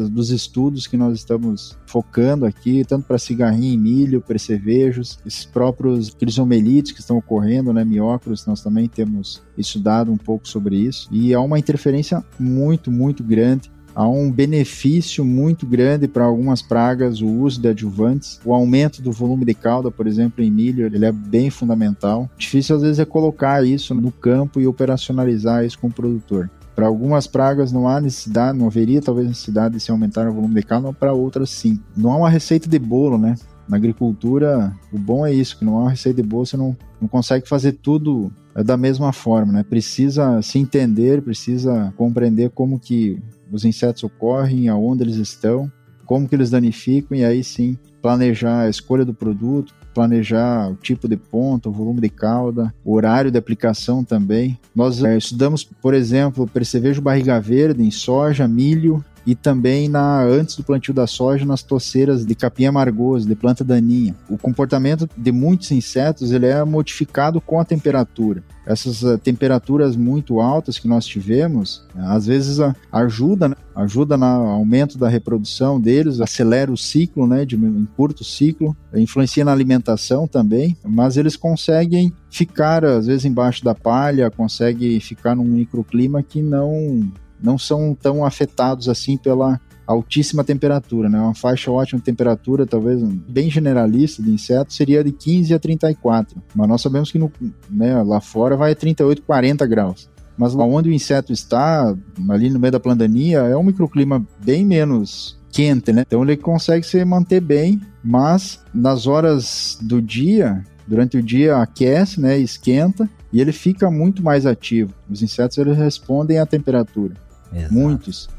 dos estudos que nós estamos focando aqui, tanto para cigarrinho e milho, percevejos, esses próprios crisomelites que estão ocorrendo, né, miócoros, nós também temos estudado um pouco sobre isso, e há uma interferência muito, muito grande há um benefício muito grande para algumas pragas o uso de adjuvantes. O aumento do volume de cauda, por exemplo, em milho, ele é bem fundamental. Difícil às vezes é colocar isso no campo e operacionalizar isso com o produtor. Para algumas pragas não há necessidade, não haveria talvez necessidade de se aumentar o volume de cauda, para outras sim. Não há uma receita de bolo, né? Na agricultura, o bom é isso, que não há uma receita de boa, você não, não consegue fazer tudo é, da mesma forma, né? Precisa se entender, precisa compreender como que os insetos ocorrem, aonde eles estão, como que eles danificam e aí sim planejar a escolha do produto, planejar o tipo de ponta, o volume de cauda, o horário de aplicação também. Nós é, estudamos, por exemplo, percevejo barriga verde em soja, milho e também na antes do plantio da soja nas toceiras de capim amargoso, de planta daninha. O comportamento de muitos insetos ele é modificado com a temperatura. Essas uh, temperaturas muito altas que nós tivemos, às vezes uh, ajuda, né? ajuda no aumento da reprodução deles, acelera o ciclo, né, de um curto ciclo, influencia na alimentação também, mas eles conseguem ficar às vezes embaixo da palha, conseguem ficar num microclima que não não são tão afetados assim pela altíssima temperatura, né? Uma faixa ótima de temperatura, talvez bem generalista de insetos, seria de 15 a 34. Mas nós sabemos que no, né, lá fora vai a 38, 40 graus. Mas lá onde o inseto está, ali no meio da plandaninha, é um microclima bem menos quente, né? Então ele consegue se manter bem, mas nas horas do dia, durante o dia aquece, né, esquenta e ele fica muito mais ativo. Os insetos eles respondem à temperatura. Exato. Muitos.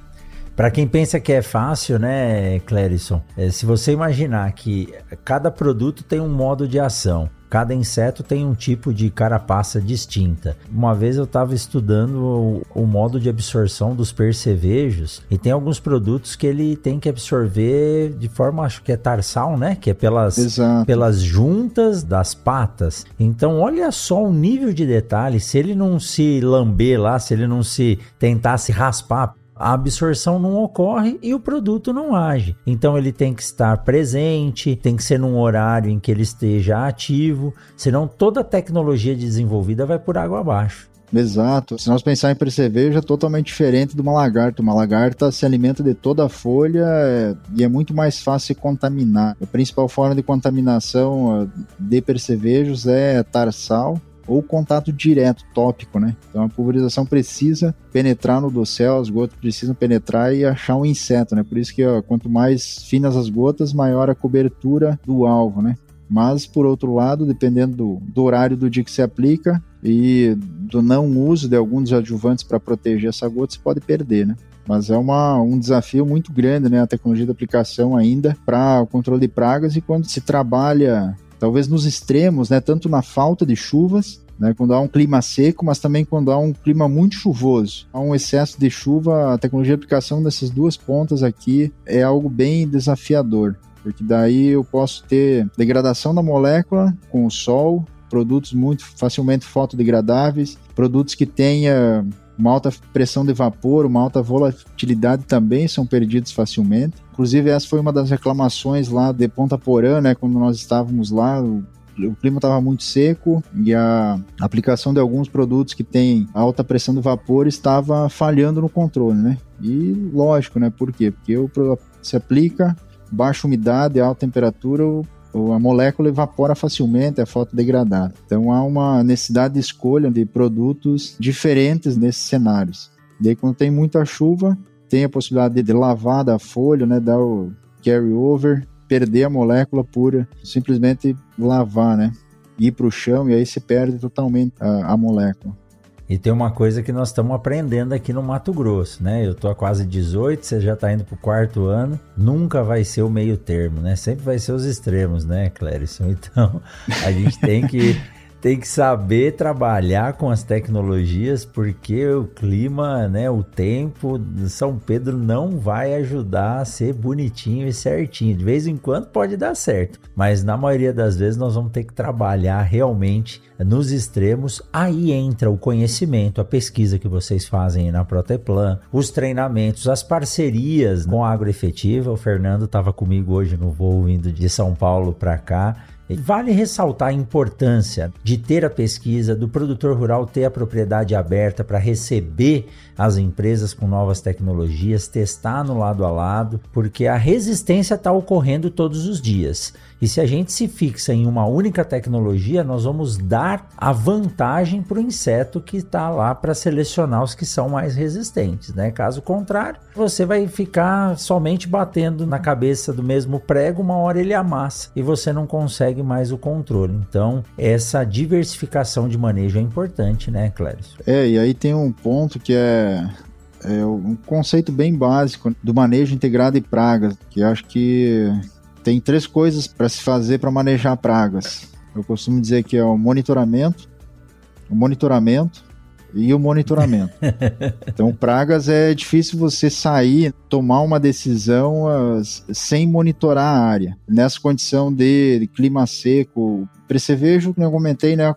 Para quem pensa que é fácil, né, Clérison? É, se você imaginar que cada produto tem um modo de ação, cada inseto tem um tipo de carapaça distinta. Uma vez eu estava estudando o, o, modo de absorção dos percevejos e tem alguns produtos que ele tem que absorver de forma, acho que é tarsal, né? Que é pelas, pelas juntas das patas. Então, olha só o nível de detalhe. Se ele não se lamber lá, se ele não se tentar se raspar a absorção não ocorre e o produto não age. Então ele tem que estar presente, tem que ser num horário em que ele esteja ativo, senão toda a tecnologia desenvolvida vai por água abaixo. Exato. Se nós pensar em percevejo, é totalmente diferente de uma lagarta. Uma lagarta se alimenta de toda a folha é, e é muito mais fácil contaminar. A principal forma de contaminação de percevejos é tarsal ou contato direto, tópico, né? Então a pulverização precisa penetrar no dossel, as gotas precisam penetrar e achar um inseto, né? Por isso que ó, quanto mais finas as gotas, maior a cobertura do alvo, né? Mas, por outro lado, dependendo do, do horário do dia que se aplica e do não uso de alguns adjuvantes para proteger essa gota, você pode perder, né? Mas é uma, um desafio muito grande, né? A tecnologia de aplicação ainda para o controle de pragas e quando se trabalha talvez nos extremos, né, tanto na falta de chuvas, né, quando há um clima seco, mas também quando há um clima muito chuvoso. Há um excesso de chuva, a tecnologia de aplicação dessas duas pontas aqui é algo bem desafiador, porque daí eu posso ter degradação da molécula com o sol, produtos muito facilmente fotodegradáveis, produtos que tenha uma alta pressão de vapor, uma alta volatilidade também são perdidos facilmente. Inclusive, essa foi uma das reclamações lá de Ponta Porã, né, quando nós estávamos lá, o, o clima estava muito seco e a aplicação de alguns produtos que têm alta pressão de vapor estava falhando no controle, né? E lógico, né? Por quê? Porque se aplica baixa umidade, alta temperatura, a molécula evapora facilmente, é fotodegradada. Então há uma necessidade de escolha de produtos diferentes nesses cenários. E aí, quando tem muita chuva, tem a possibilidade de lavar da folha, né, dar o carry over, perder a molécula pura, simplesmente lavar, né, ir para o chão e aí se perde totalmente a, a molécula. E tem uma coisa que nós estamos aprendendo aqui no Mato Grosso, né? Eu tô há quase 18, você já está indo pro quarto ano. Nunca vai ser o meio termo, né? Sempre vai ser os extremos, né, Clérison? Então, a gente tem que tem que saber trabalhar com as tecnologias porque o clima, né, o tempo, São Pedro não vai ajudar a ser bonitinho e certinho. De vez em quando pode dar certo, mas na maioria das vezes nós vamos ter que trabalhar realmente nos extremos. Aí entra o conhecimento, a pesquisa que vocês fazem na Proteplan, os treinamentos, as parcerias com a agroefetiva. O Fernando estava comigo hoje no voo indo de São Paulo para cá Vale ressaltar a importância de ter a pesquisa, do produtor rural ter a propriedade aberta para receber as empresas com novas tecnologias, testar no lado a lado, porque a resistência está ocorrendo todos os dias. E se a gente se fixa em uma única tecnologia, nós vamos dar a vantagem para o inseto que está lá para selecionar os que são mais resistentes, né? Caso contrário, você vai ficar somente batendo na cabeça do mesmo prego, uma hora ele amassa e você não consegue mais o controle. Então, essa diversificação de manejo é importante, né, Cléris? É, e aí tem um ponto que é é um conceito bem básico do manejo integrado de pragas, que acho que tem três coisas para se fazer para manejar pragas. Eu costumo dizer que é o monitoramento, o monitoramento e o monitoramento. então, pragas é difícil você sair, tomar uma decisão uh, sem monitorar a área. Nessa condição de clima seco, percevejo, que eu comentei, né,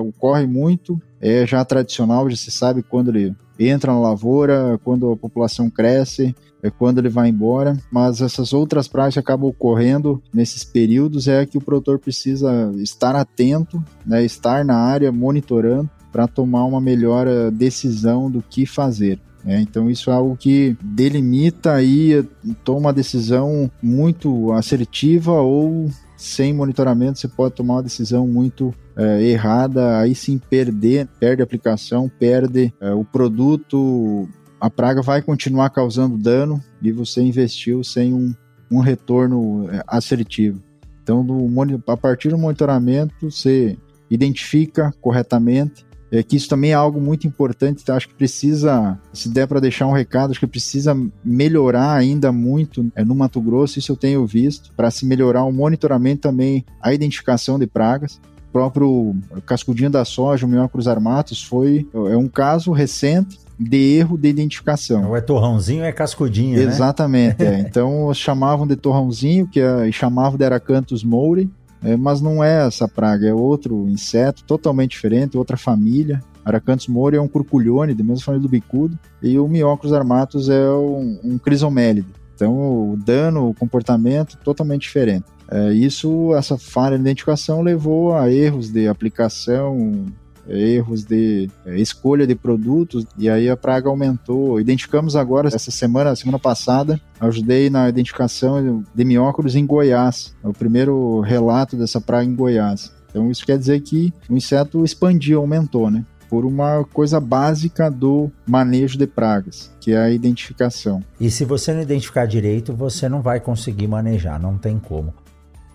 ocorre muito, é já tradicional, já se sabe quando ele entra na lavoura, quando a população cresce, é quando ele vai embora, mas essas outras práticas acabam ocorrendo nesses períodos é que o produtor precisa estar atento, né, estar na área monitorando para tomar uma melhor decisão do que fazer. É, então isso é algo que delimita aí, toma uma decisão muito assertiva ou sem monitoramento você pode tomar uma decisão muito é, errada, aí sim perder, perde a aplicação, perde é, o produto, a praga vai continuar causando dano e você investiu sem um, um retorno é, assertivo. Então, do, a partir do monitoramento, você identifica corretamente. É que isso também é algo muito importante, então acho que precisa, se der para deixar um recado, acho que precisa melhorar ainda muito é, no Mato Grosso, isso eu tenho visto, para se melhorar o monitoramento também, a identificação de pragas O próprio cascudinho da soja, o Miocruz armatus, foi é um caso recente de erro de identificação. Ou é torrãozinho ou é cascudinho, né? Exatamente. Né? é. Então chamavam de torrãozinho, que é, chamavam de Aracanthus mouri, é, mas não é essa praga, é outro inseto totalmente diferente, outra família. Aracanthus mouri é um curculhone, da mesma família do bicudo, e o Miocrus armatus é um, um crisomélide. Então o dano, o comportamento totalmente diferente. É, isso, essa falha de identificação levou a erros de aplicação, erros de é, escolha de produtos e aí a praga aumentou. Identificamos agora essa semana, semana passada, ajudei na identificação de miócoros em Goiás. É o primeiro relato dessa praga em Goiás. Então isso quer dizer que o inseto expandiu, aumentou, né? Por uma coisa básica do manejo de pragas, que é a identificação. E se você não identificar direito, você não vai conseguir manejar, não tem como.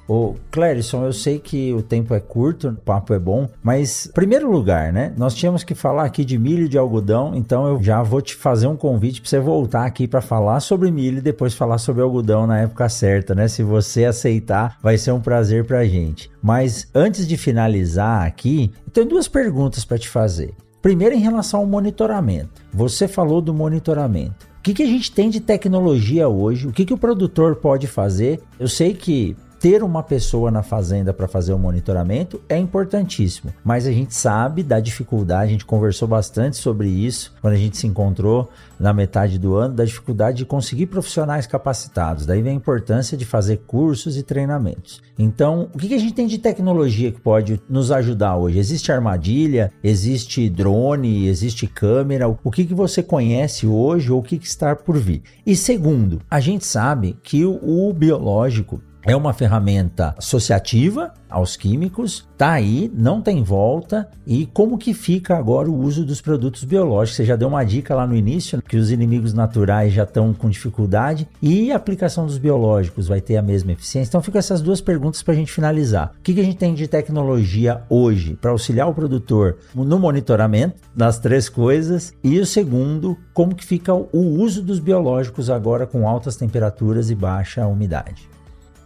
Ô, Clérison, eu sei que o tempo é curto, o papo é bom, mas, primeiro lugar, né? Nós tínhamos que falar aqui de milho e de algodão, então eu já vou te fazer um convite para você voltar aqui para falar sobre milho e depois falar sobre algodão na época certa, né? Se você aceitar, vai ser um prazer pra gente. Mas antes de finalizar aqui, eu tenho duas perguntas para te fazer. Primeiro, em relação ao monitoramento. Você falou do monitoramento. O que, que a gente tem de tecnologia hoje? O que, que o produtor pode fazer? Eu sei que ter uma pessoa na fazenda para fazer o monitoramento é importantíssimo, mas a gente sabe da dificuldade, a gente conversou bastante sobre isso quando a gente se encontrou na metade do ano, da dificuldade de conseguir profissionais capacitados. Daí vem a importância de fazer cursos e treinamentos. Então, o que a gente tem de tecnologia que pode nos ajudar hoje? Existe armadilha, existe drone, existe câmera? O que, você conhece hoje ou o que, está por vir? E segundo, a gente sabe que o biológico é uma ferramenta associativa aos químicos, tá aí, não tem volta. E como que fica agora o uso dos produtos biológicos? Você já deu uma dica lá no início que os inimigos naturais já estão com dificuldade e a aplicação dos biológicos vai ter a mesma eficiência. Então ficam essas duas perguntas para a gente finalizar. O que, que a gente tem de tecnologia hoje para auxiliar o produtor no monitoramento das três coisas? E o segundo, como que fica o uso dos biológicos agora com altas temperaturas e baixa umidade?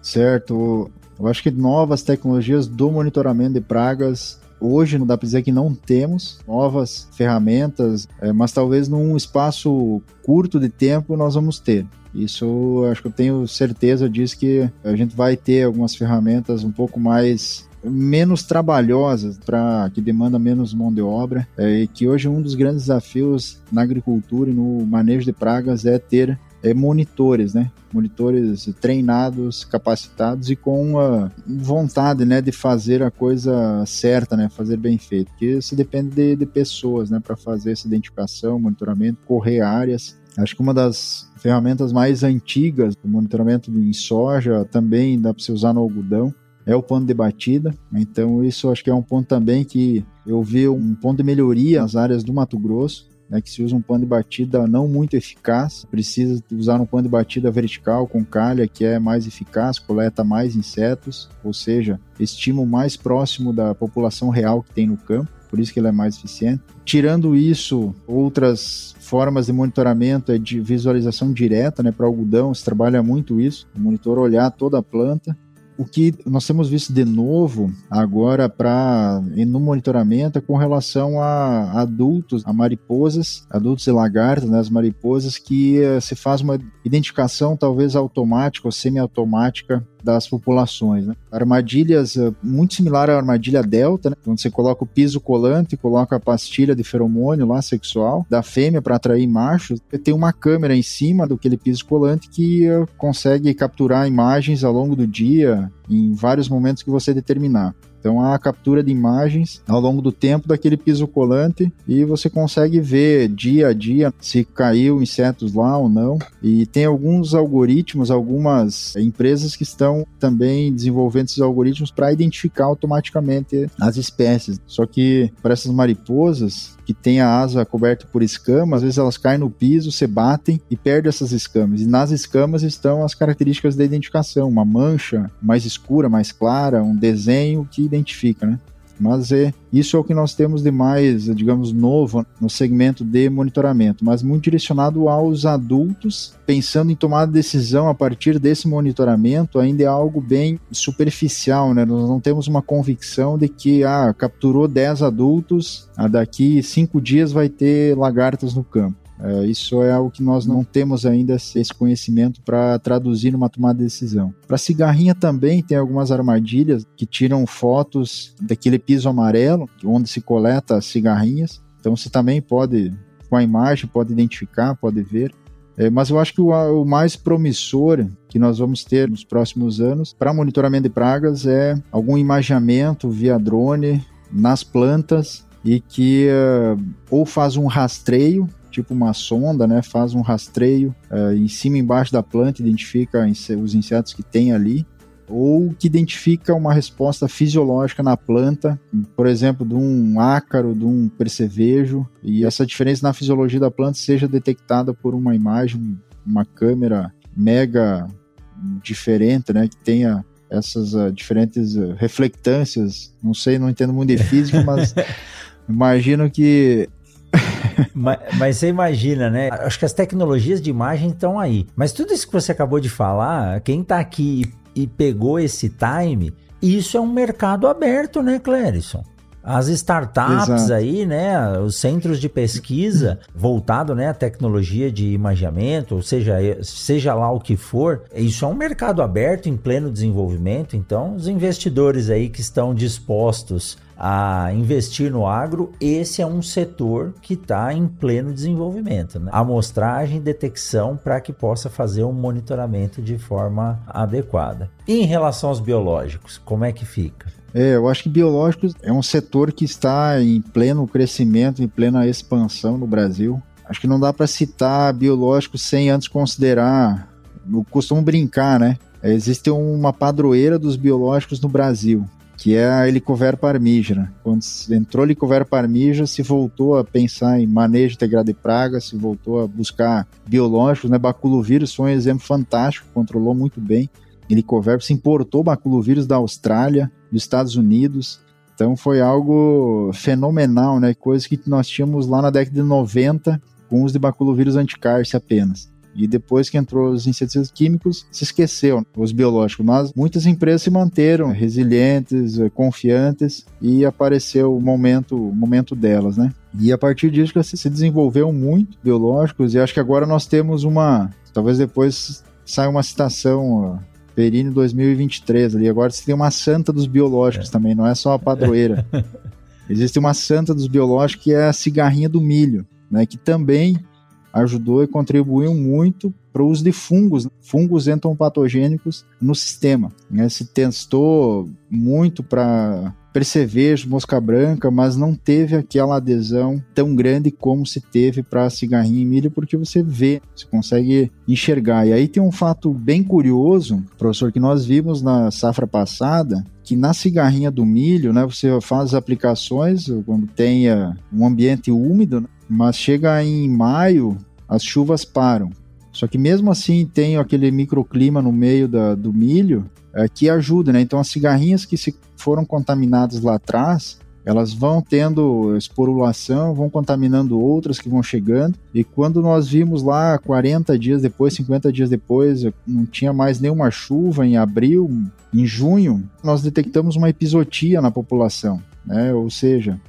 Certo. Eu acho que novas tecnologias do monitoramento de pragas hoje não dá para dizer que não temos novas ferramentas, é, mas talvez num espaço curto de tempo nós vamos ter. Isso acho que eu tenho certeza disso que a gente vai ter algumas ferramentas um pouco mais menos trabalhosas, para que demanda menos mão de obra, é, e que hoje um dos grandes desafios na agricultura e no manejo de pragas é ter é, monitores, né? Monitores treinados, capacitados e com a vontade, né, de fazer a coisa certa, né, fazer bem feito. Porque isso depende de, de pessoas, né, para fazer essa identificação, monitoramento, correr áreas. Acho que uma das ferramentas mais antigas do monitoramento em soja também dá para se usar no algodão é o pano de batida. Então isso acho que é um ponto também que eu vi um ponto de melhoria nas áreas do Mato Grosso né, que se usa um pano de batida não muito eficaz, precisa usar um pano de batida vertical com calha, que é mais eficaz, coleta mais insetos, ou seja, estímulo mais próximo da população real que tem no campo, por isso que ele é mais eficiente. Tirando isso, outras formas de monitoramento é de visualização direta, né, para algodão, se trabalha muito isso, o monitor olhar toda a planta, o que nós temos visto de novo agora para no monitoramento é com relação a adultos, a mariposas, adultos e lagartos, né, as mariposas, que uh, se faz uma identificação talvez automática ou semiautomática das populações. Né? Armadilhas uh, muito similar à armadilha delta, né? onde você coloca o piso colante, coloca a pastilha de feromônio lá sexual da fêmea para atrair machos. E tem uma câmera em cima do piso colante que uh, consegue capturar imagens ao longo do dia, em vários momentos que você determinar. Então há a captura de imagens ao longo do tempo daquele piso colante e você consegue ver dia a dia se caiu insetos lá ou não. E tem alguns algoritmos, algumas empresas que estão também desenvolvendo esses algoritmos para identificar automaticamente as espécies. Só que para essas mariposas, que tem a asa coberta por escamas, às vezes elas caem no piso, se batem e perdem essas escamas. E nas escamas estão as características da identificação, uma mancha mais escura, mais clara, um desenho que identifica, né? Mas é, isso é o que nós temos de mais, digamos, novo no segmento de monitoramento, mas muito direcionado aos adultos, pensando em tomar decisão a partir desse monitoramento, ainda é algo bem superficial, né? Nós não temos uma convicção de que, ah, capturou 10 adultos, ah, daqui 5 dias vai ter lagartas no campo. É, isso é algo que nós não temos ainda esse conhecimento para traduzir numa tomada de decisão. Para cigarrinha também tem algumas armadilhas que tiram fotos daquele piso amarelo onde se coleta as cigarrinhas. Então você também pode, com a imagem, pode identificar, pode ver. É, mas eu acho que o, o, mais promissor que nós vamos ter nos próximos anos para monitoramento de pragas é algum imaginamento via drone nas plantas e que uh, ou faz um rastreio tipo uma sonda, né? Faz um rastreio uh, em cima e embaixo da planta, identifica os insetos que tem ali, ou que identifica uma resposta fisiológica na planta, por exemplo, de um ácaro, de um percevejo, e essa diferença na fisiologia da planta seja detectada por uma imagem, uma câmera mega diferente, né? Que tenha essas uh, diferentes uh, reflectâncias. Não sei, não entendo muito de física, mas imagino que mas, mas, você imagina, né? Acho que as tecnologias de imagem estão aí. Mas tudo isso que você acabou de falar, quem está aqui e, e pegou esse time, isso é um mercado aberto, né, Clérison? As startups Exato. aí, né, os centros de pesquisa voltado, né, à tecnologia de imaginamento, ou seja, seja lá o que for, isso é um mercado aberto em pleno desenvolvimento, então os investidores aí que estão dispostos a investir no agro, esse é um setor que está em pleno desenvolvimento. Né? Amostragem detecção para que possa fazer um monitoramento de forma adequada. E em relação aos biológicos, como é que fica? É, eu acho que biológicos é um setor que está em pleno crescimento, em plena expansão no Brasil. Acho que não dá para citar biológicos sem antes considerar. Eu costumo brincar, né? Existe uma padroeira dos biológicos no Brasil que é a Helicovera parmígera. Quando entrou a Helicovera se voltou a pensar em manejo integrado de pragas, se voltou a buscar biológicos, né? Baculovírus foi um exemplo fantástico, controlou muito bem. Helicovera se importou baculovírus da Austrália, dos Estados Unidos, então foi algo fenomenal, né? Coisa que nós tínhamos lá na década de 90 com os de baculovírus anticarse apenas. E depois que entrou os inseticidas químicos, se esqueceu os biológicos. Mas muitas empresas se manteram resilientes, eh, confiantes e apareceu o momento, o momento delas, né? E a partir disso se desenvolveu muito biológicos e acho que agora nós temos uma, talvez depois saia uma citação Perini 2023 ali. Agora você tem uma santa dos biológicos é. também, não é só a padroeira. Existe uma santa dos biológicos que é a cigarrinha do milho, né, que também ajudou e contribuiu muito para o uso de fungos, fungos entompatogênicos no sistema. Né? Se testou muito para percevejo, mosca branca, mas não teve aquela adesão tão grande como se teve para cigarrinho e milho, porque você vê, você consegue enxergar. E aí tem um fato bem curioso, professor, que nós vimos na safra passada, que na cigarrinha do milho, né, você faz aplicações quando tenha um ambiente úmido, né, mas chega em maio, as chuvas param. Só que mesmo assim tem aquele microclima no meio da, do milho é, que ajuda, né? Então as cigarrinhas que se foram contaminadas lá atrás, elas vão tendo esporulação, vão contaminando outras que vão chegando. E quando nós vimos lá 40 dias depois, 50 dias depois, não tinha mais nenhuma chuva em abril, em junho, nós detectamos uma episotia na população, né? Ou seja,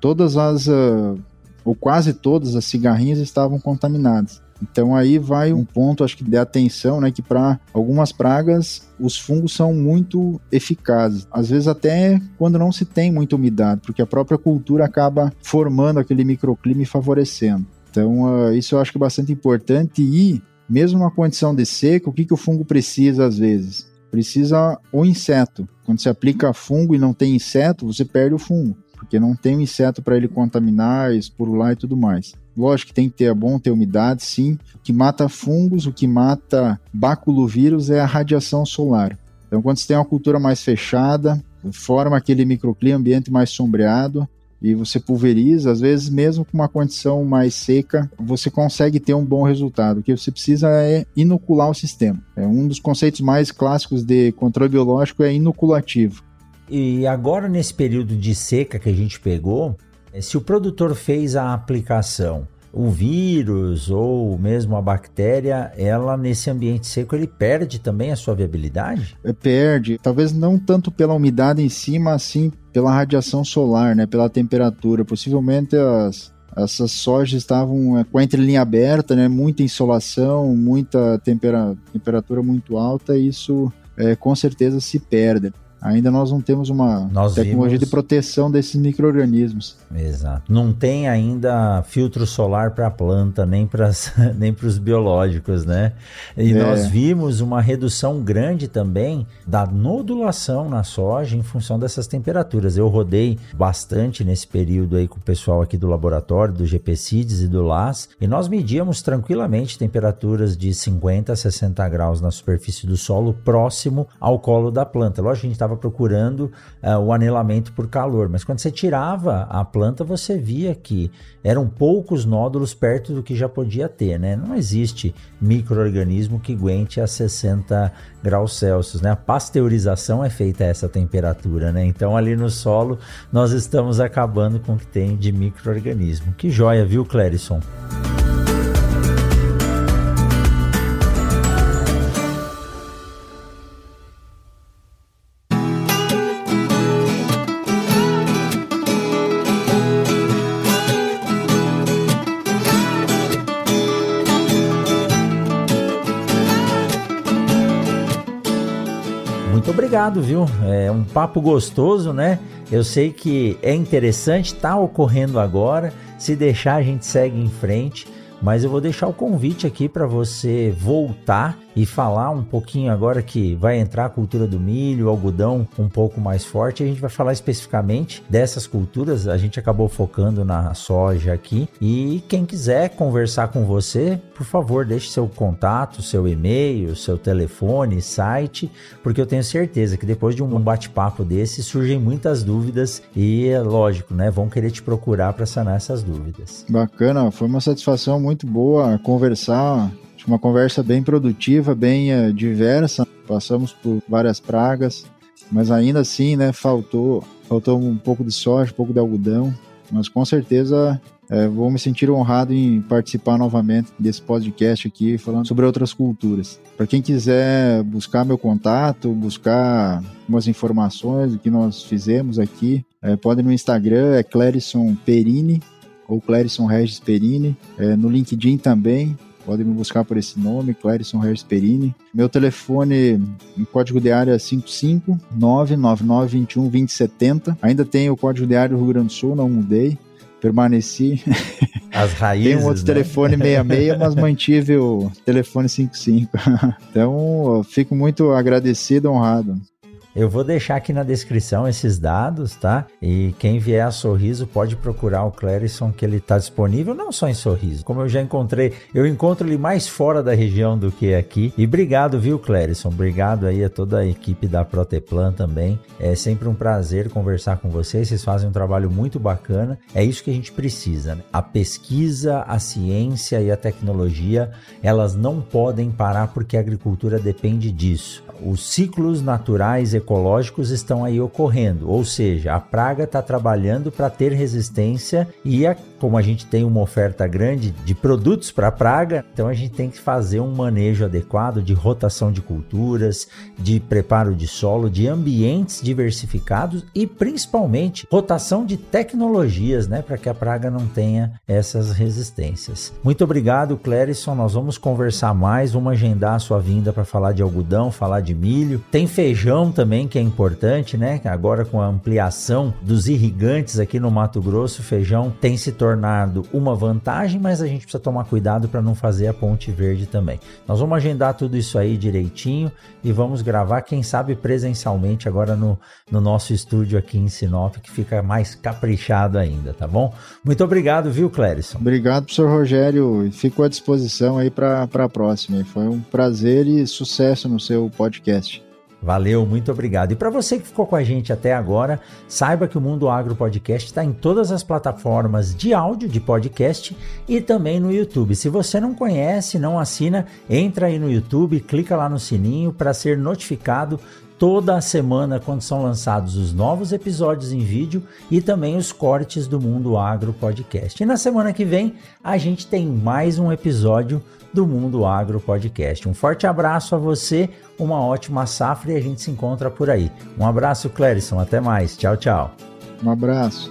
todas as uh, ou quase todas as cigarrinhas estavam contaminadas. Então aí vai um ponto, acho que de atenção, né, que para algumas pragas os fungos são muito eficazes. Às vezes até quando não se tem muita umidade, porque a própria cultura acaba formando aquele microclima e favorecendo. Então uh, isso eu acho que é bastante importante e mesmo numa condição de seca, o que, que o fungo precisa às vezes? Precisa o inseto. Quando se aplica fungo e não tem inseto, você perde o fungo porque não tem inseto para ele contaminar, esporular e tudo mais. Lógico que tem que ter é bom ter umidade, sim. O que mata fungos, o que mata baculovírus é a radiação solar. Então, quando você tem uma cultura mais fechada, forma aquele microclima, ambiente mais sombreado, e você pulveriza, às vezes mesmo com uma condição mais seca, você consegue ter um bom resultado. O que você precisa é inocular o sistema. É um dos conceitos mais clássicos de controle biológico é inoculativo. E agora, nesse período de seca que a gente pegou, eh, se o produtor fez a aplicação, o vírus ou mesmo a bactéria, ela nesse ambiente seco, ele perde também a sua viabilidade? É, perde, talvez não tanto pela umidade em si, mas sim pela radiação solar, né, pela temperatura. Possivelmente as, essas sojas estavam é, com a entrelinha aberta, né, muita insolação, muita tempera, temperatura muito alta, e isso é, com certeza se perde ainda nós não temos uma nós tecnologia vimos... de proteção desses micro-organismos. Exato. Não tem ainda filtro solar para a planta, nem para nem os biológicos, né? E é. nós vimos uma redução grande também da nodulação na soja em função dessas temperaturas. Eu rodei bastante nesse período aí com o pessoal aqui do laboratório, do GPCIDS e do LAS, e nós medíamos tranquilamente temperaturas de 50 a 60 graus na superfície do solo próximo ao colo da planta. Lógico que a gente estava procurando uh, o anelamento por calor, mas quando você tirava a planta, você via que eram poucos nódulos perto do que já podia ter, né? Não existe microorganismo que aguente a 60 graus Celsius, né? A pasteurização é feita a essa temperatura, né? Então ali no solo nós estamos acabando com o que tem de microorganismo. Que joia, viu, Clérison? Obrigado, viu? É um papo gostoso, né? Eu sei que é interessante, tá ocorrendo agora. Se deixar, a gente segue em frente. Mas eu vou deixar o convite aqui para você voltar e falar um pouquinho agora que vai entrar a cultura do milho, algodão um pouco mais forte. A gente vai falar especificamente dessas culturas. A gente acabou focando na soja aqui. E quem quiser conversar com você, por favor, deixe seu contato, seu e-mail, seu telefone, site, porque eu tenho certeza que depois de um bate-papo desse surgem muitas dúvidas e é lógico, né? Vão querer te procurar para sanar essas dúvidas. Bacana, foi uma satisfação muito boa conversar uma conversa bem produtiva, bem uh, diversa. Passamos por várias pragas, mas ainda assim, né, faltou, faltou um pouco de soja, um pouco de algodão. Mas com certeza é, vou me sentir honrado em participar novamente desse podcast aqui, falando sobre outras culturas. Para quem quiser buscar meu contato, buscar algumas informações do que nós fizemos aqui, é, pode no Instagram, é Clérison Perini, ou Clérison Regis Perini, é, no LinkedIn também, Podem me buscar por esse nome, Clérison Harris Perini. Meu telefone, em código de área 55 99921 2070. Ainda tem o código de área do Rio Grande do Sul, não mudei. Permaneci. As raízes. Tem um outro né? telefone 66, mas mantive o telefone 55. então, fico muito agradecido, honrado. Eu vou deixar aqui na descrição esses dados, tá? E quem vier a Sorriso pode procurar o Clérison, que ele está disponível não só em Sorriso, como eu já encontrei, eu encontro ele mais fora da região do que aqui. E obrigado, viu, Clérison? Obrigado aí a toda a equipe da Proteplan também. É sempre um prazer conversar com vocês. Vocês fazem um trabalho muito bacana. É isso que a gente precisa, né? A pesquisa, a ciência e a tecnologia, elas não podem parar porque a agricultura depende disso. Os ciclos naturais ecológicos estão aí ocorrendo, ou seja, a praga está trabalhando para ter resistência e a, como a gente tem uma oferta grande de produtos para praga, então a gente tem que fazer um manejo adequado de rotação de culturas, de preparo de solo, de ambientes diversificados e principalmente rotação de tecnologias, né, para que a praga não tenha essas resistências. Muito obrigado, Clérison. Nós vamos conversar mais, vamos agendar a sua vinda para falar de algodão, falar de milho. Tem feijão também que é importante, né? Agora com a ampliação dos irrigantes aqui no Mato Grosso, feijão tem se tornado uma vantagem, mas a gente precisa tomar cuidado para não fazer a ponte verde também. Nós vamos agendar tudo isso aí direitinho e vamos gravar, quem sabe presencialmente agora no, no nosso estúdio aqui em Sinop, que fica mais caprichado ainda, tá bom? Muito obrigado, viu, Clérison? Obrigado, professor Rogério. Fico à disposição aí para a próxima. Foi um prazer e sucesso no seu podcast. Valeu, muito obrigado. E para você que ficou com a gente até agora, saiba que o Mundo Agro Podcast está em todas as plataformas de áudio de podcast e também no YouTube. Se você não conhece, não assina, entra aí no YouTube, clica lá no sininho para ser notificado toda semana quando são lançados os novos episódios em vídeo e também os cortes do Mundo Agro Podcast. E na semana que vem a gente tem mais um episódio do Mundo Agro Podcast. Um forte abraço a você, uma ótima safra e a gente se encontra por aí. Um abraço, Clérison. Até mais. Tchau, tchau. Um abraço.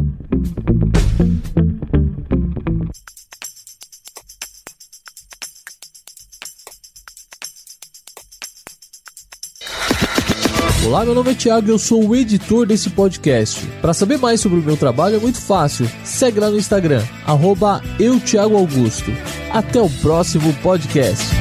Olá, meu nome é Thiago e eu sou o editor desse podcast. Para saber mais sobre o meu trabalho é muito fácil. Segue lá no Instagram, arroba. Até o próximo podcast.